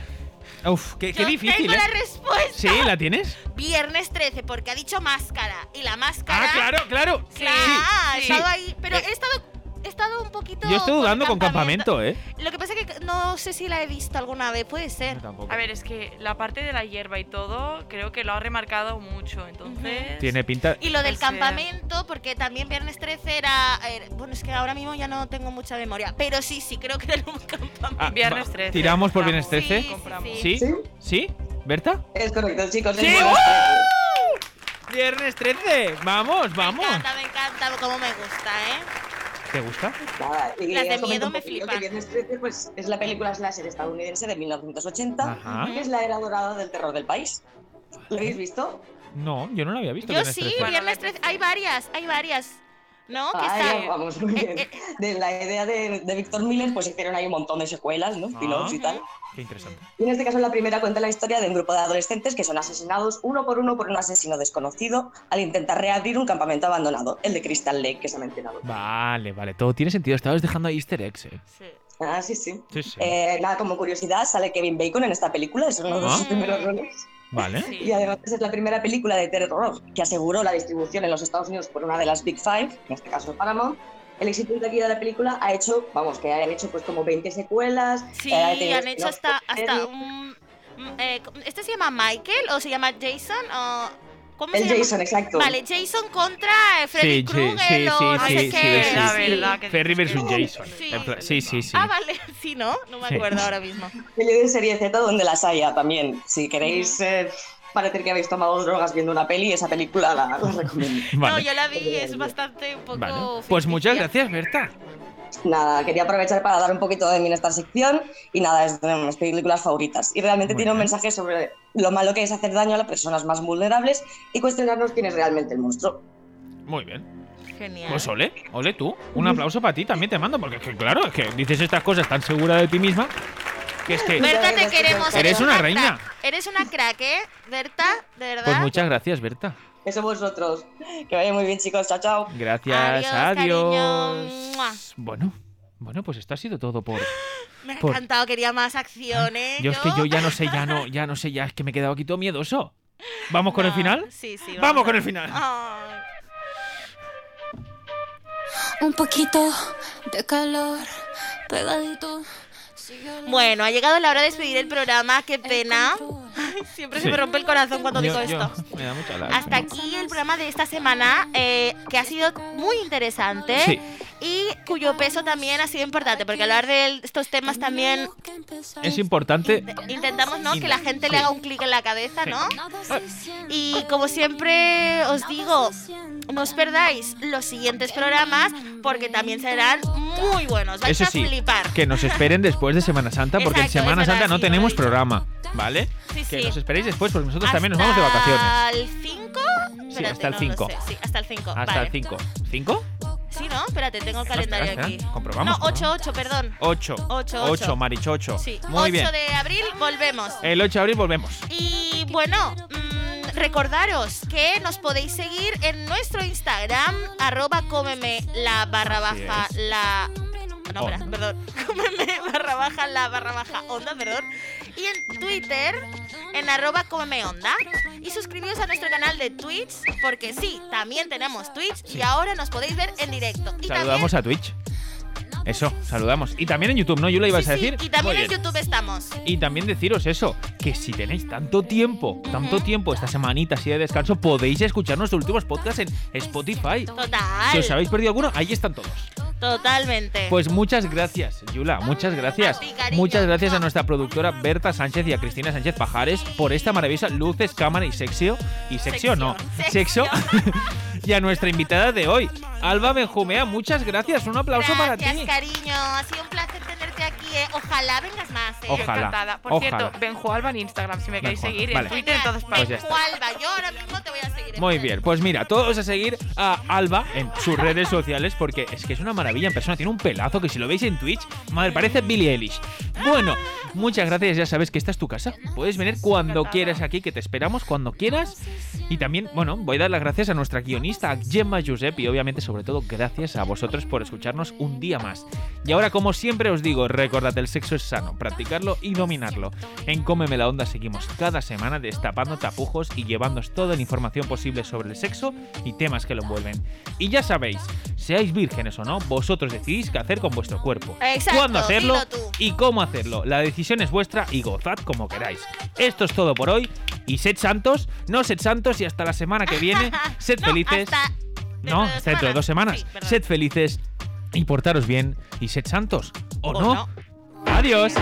Uf, qué, qué yo difícil, tengo ¿eh? la respuesta. ¿Sí? ¿La tienes? Viernes 13, porque ha dicho máscara. Y la máscara. Ah, claro, claro. Claro, Sí, ha sí. estado ahí. Pero Eh, he estado he estado un poquito. Yo estoy con dudando con campamento, ¿eh? Lo que pasa es que no sé si la he visto alguna vez, puede ser. A ver, es que la parte de la hierba y todo, creo que lo ha remarcado mucho, entonces... Tiene pinta. Y lo del campamento, porque también Viernes 13 era. eh, bueno, es que ahora mismo ya no tengo mucha memoria. Pero sí, sí, creo que era un campamento. Ah, Viernes va- 13. ¿Tiramos por Viernes Compramos. 13? Sí, sí, ¿Sí? ¿Sí? ¿Berta? Es correcto, chicos. es ¡Sí! ¡Uh! Viernes 13. Vamos, vamos. Me encanta, me encanta como me gusta, ¿eh? ¿Te gusta? 13. Nada, y Las de miedo me flipan. que Viernes 13 pues, es la película slasher estadounidense de 1980, Ajá. que es la era dorada del terror del país. ¿Lo habéis visto? No, yo no lo había visto. Yo Viernes sí, 13. Viernes 13. Hay varias, hay varias. ¿No? Que Ah, está. vamos, muy eh, bien. De la idea de, de Víctor Miller, pues hicieron ahí un montón de secuelas, ¿no? Spin-offs y tal. Qué interesante. Y en este caso, la primera cuenta la historia de un grupo de adolescentes que son asesinados uno por uno por un asesino desconocido al intentar reabrir un campamento abandonado, el de Crystal Lake, que se ha mencionado. Vale, vale, todo tiene sentido. Estabas dejando ahí easter eggs, eh. Sí. Ah, sí, sí. Sí, sí. Eh, nada, como curiosidad, sale Kevin Bacon en esta película, es uno de Ah. sus primeros roles. Vale. Sí. Y además es la primera película de terror que aseguró la distribución en los Estados Unidos por una de las Big Five, en este caso Paramount. El éxito de taquilla de la película ha hecho, vamos, que han hecho pues como 20 secuelas. Sí, eh, han hecho hasta, hasta un... mm, eh, ¿Este se llama Michael o se llama Jason? O, ¿Cómo El se llama? Jason, exacto. Vale, Jason contra eh, Freddy Sí, Krueger sí, o sí, no sí, sé sí, qué. sí, La sí. verdad que... Ferry versus Jason. Sí. Sí, sí, sí. Ah, vale, sí, ¿no? No me Sí. acuerdo ahora mismo. Peli de serie Z donde las haya también. Si queréis eh, parecer que habéis tomado drogas viendo una peli, esa película la, la recomiendo. No, yo la vi, es bastante un poco... Vale. Pues muchas gracias, Berta. Nada, quería aprovechar para dar un poquito de mí en esta sección y nada, es de mis películas favoritas. Y realmente Muy tiene un mensaje sobre lo malo que es hacer daño a las personas más vulnerables y cuestionarnos quién es realmente el monstruo. Muy bien. Genial. Pues ole, ole tú. Un aplauso para ti también te mando, porque es que, claro, es que dices estas cosas tan segura de ti misma que es que. Berta, te queremos. Eres una reina. Eres una crack, ¿eh? Berta, de verdad. Pues muchas gracias, Berta. Eso vosotros. Que vaya muy bien, chicos. Chao, chao. Gracias, Adiós, adiós. Bueno, bueno, pues esto ha sido todo por. Me ha Por- encantado, quería más acciones. Yo es que yo ya no sé, ya no, ya no sé, ya es que me he quedado aquí todo miedoso. ¿Vamos con el final? Sí, sí. Vamos con el final. Ay. Un poquito de calor pegadito. Bueno, ha llegado la hora de despedir el programa. Qué pena. Siempre Sí. se me rompe el corazón cuando Yo- digo yo- esto. me da mucha lástima. Hasta aquí el programa de esta semana, eh, que ha sido muy interesante Sí. y cuyo peso también ha sido importante, porque hablar de estos temas también Es importante. intentamos ¿no? que la gente Sí. le haga un clic en la cabeza. ¿no? Y como siempre os digo, no os perdáis los siguientes programas porque también serán muy buenos. Vais Eso a sí, flipar. que nos esperen después de Semana Santa, porque en Semana Santa no tenemos programa, ¿vale? Sí, Que sí. Nos esperéis después, porque nosotros también nos vamos de vacaciones. ¿Hasta el 5? Sí, hasta el 5. Sí, hasta el 5. Hasta vale. el 5. ¿5? Sí, ¿no? Espérate, tengo el No, calendario aquí. comprobamos, No, 8, 8, perdón. 8. Ocho, 8, ocho. Marichocho. Sí, Muy 8 bien. de abril volvemos. El 8 de abril volvemos. Y bueno, mm, recordaros que nos podéis seguir en nuestro Instagram, arroba cómeme la barra baja la. No, Onda. perdón. Cómeme barra baja la barra baja onda, perdón. Y en Twitter, en arroba onda. Y suscribiros a nuestro canal de Twitch, porque sí, también tenemos Twitch Sí. y ahora nos podéis ver en directo. Y Saludamos a Twitch. Eso, saludamos. Y también en YouTube, ¿no? Yo lo ibas a decir. sí, y también en. YouTube estamos. Y también deciros eso, que si tenéis tanto tiempo, tanto tiempo esta semanita así de descanso, podéis escuchar nuestros últimos podcasts en Spotify. Total. Si os habéis perdido alguno, ahí están todos. Totalmente. Pues muchas gracias, Yula, muchas gracias. Ti. Muchas gracias a nuestra productora Berta Sánchez y a Cristina Sánchez Pajares por esta maravillosa luces, cámara y sexio. Y sexio no, sexo. y a nuestra invitada de hoy, Alba Benjumea, muchas gracias. Un aplauso para Gracias, ti. cariño. Ha sido un placer tenerte aquí. Ojalá vengas más. eh. Ojalá, encantada. Por ojalá. cierto, Benjualba en Instagram, si me queréis seguir, vale. en Twitter, en todas Pues partes. Jualba, yo ahora mismo te voy a seguir. en Muy bien, pues mira, todos a seguir a Alba en sus redes sociales porque es que es una maravilla en persona. Tiene un pelazo que si lo veis en Twitch, madre, parece Billie Eilish. Bueno, muchas gracias, ya sabes que esta es tu casa. Puedes venir cuando Encantada. quieras aquí, que te esperamos cuando quieras. Y también, bueno, voy a dar las gracias a nuestra guionista, a Gemma Josep, y obviamente, sobre todo, gracias a vosotros por escucharnos un día más. Y ahora, como siempre os digo, recordad, el sexo es sano, practicarlo y dominarlo. En Cómeme la Onda seguimos cada semana destapando tapujos y llevándoos toda la información posible sobre el sexo y temas que lo envuelven. Y ya sabéis, Seáis vírgenes o no, vosotros decidís qué hacer con vuestro cuerpo. Exacto, Cuándo hacerlo y cómo hacerlo. La decisión es vuestra y gozad como queráis. Esto es todo por hoy. Y sed santos, no sed santos y hasta la semana que viene. Sed No, felices. hasta No, dentro de dos semanas. Sí, sed felices y portaros bien y sed santos. ¿O, O no? no. Adiós.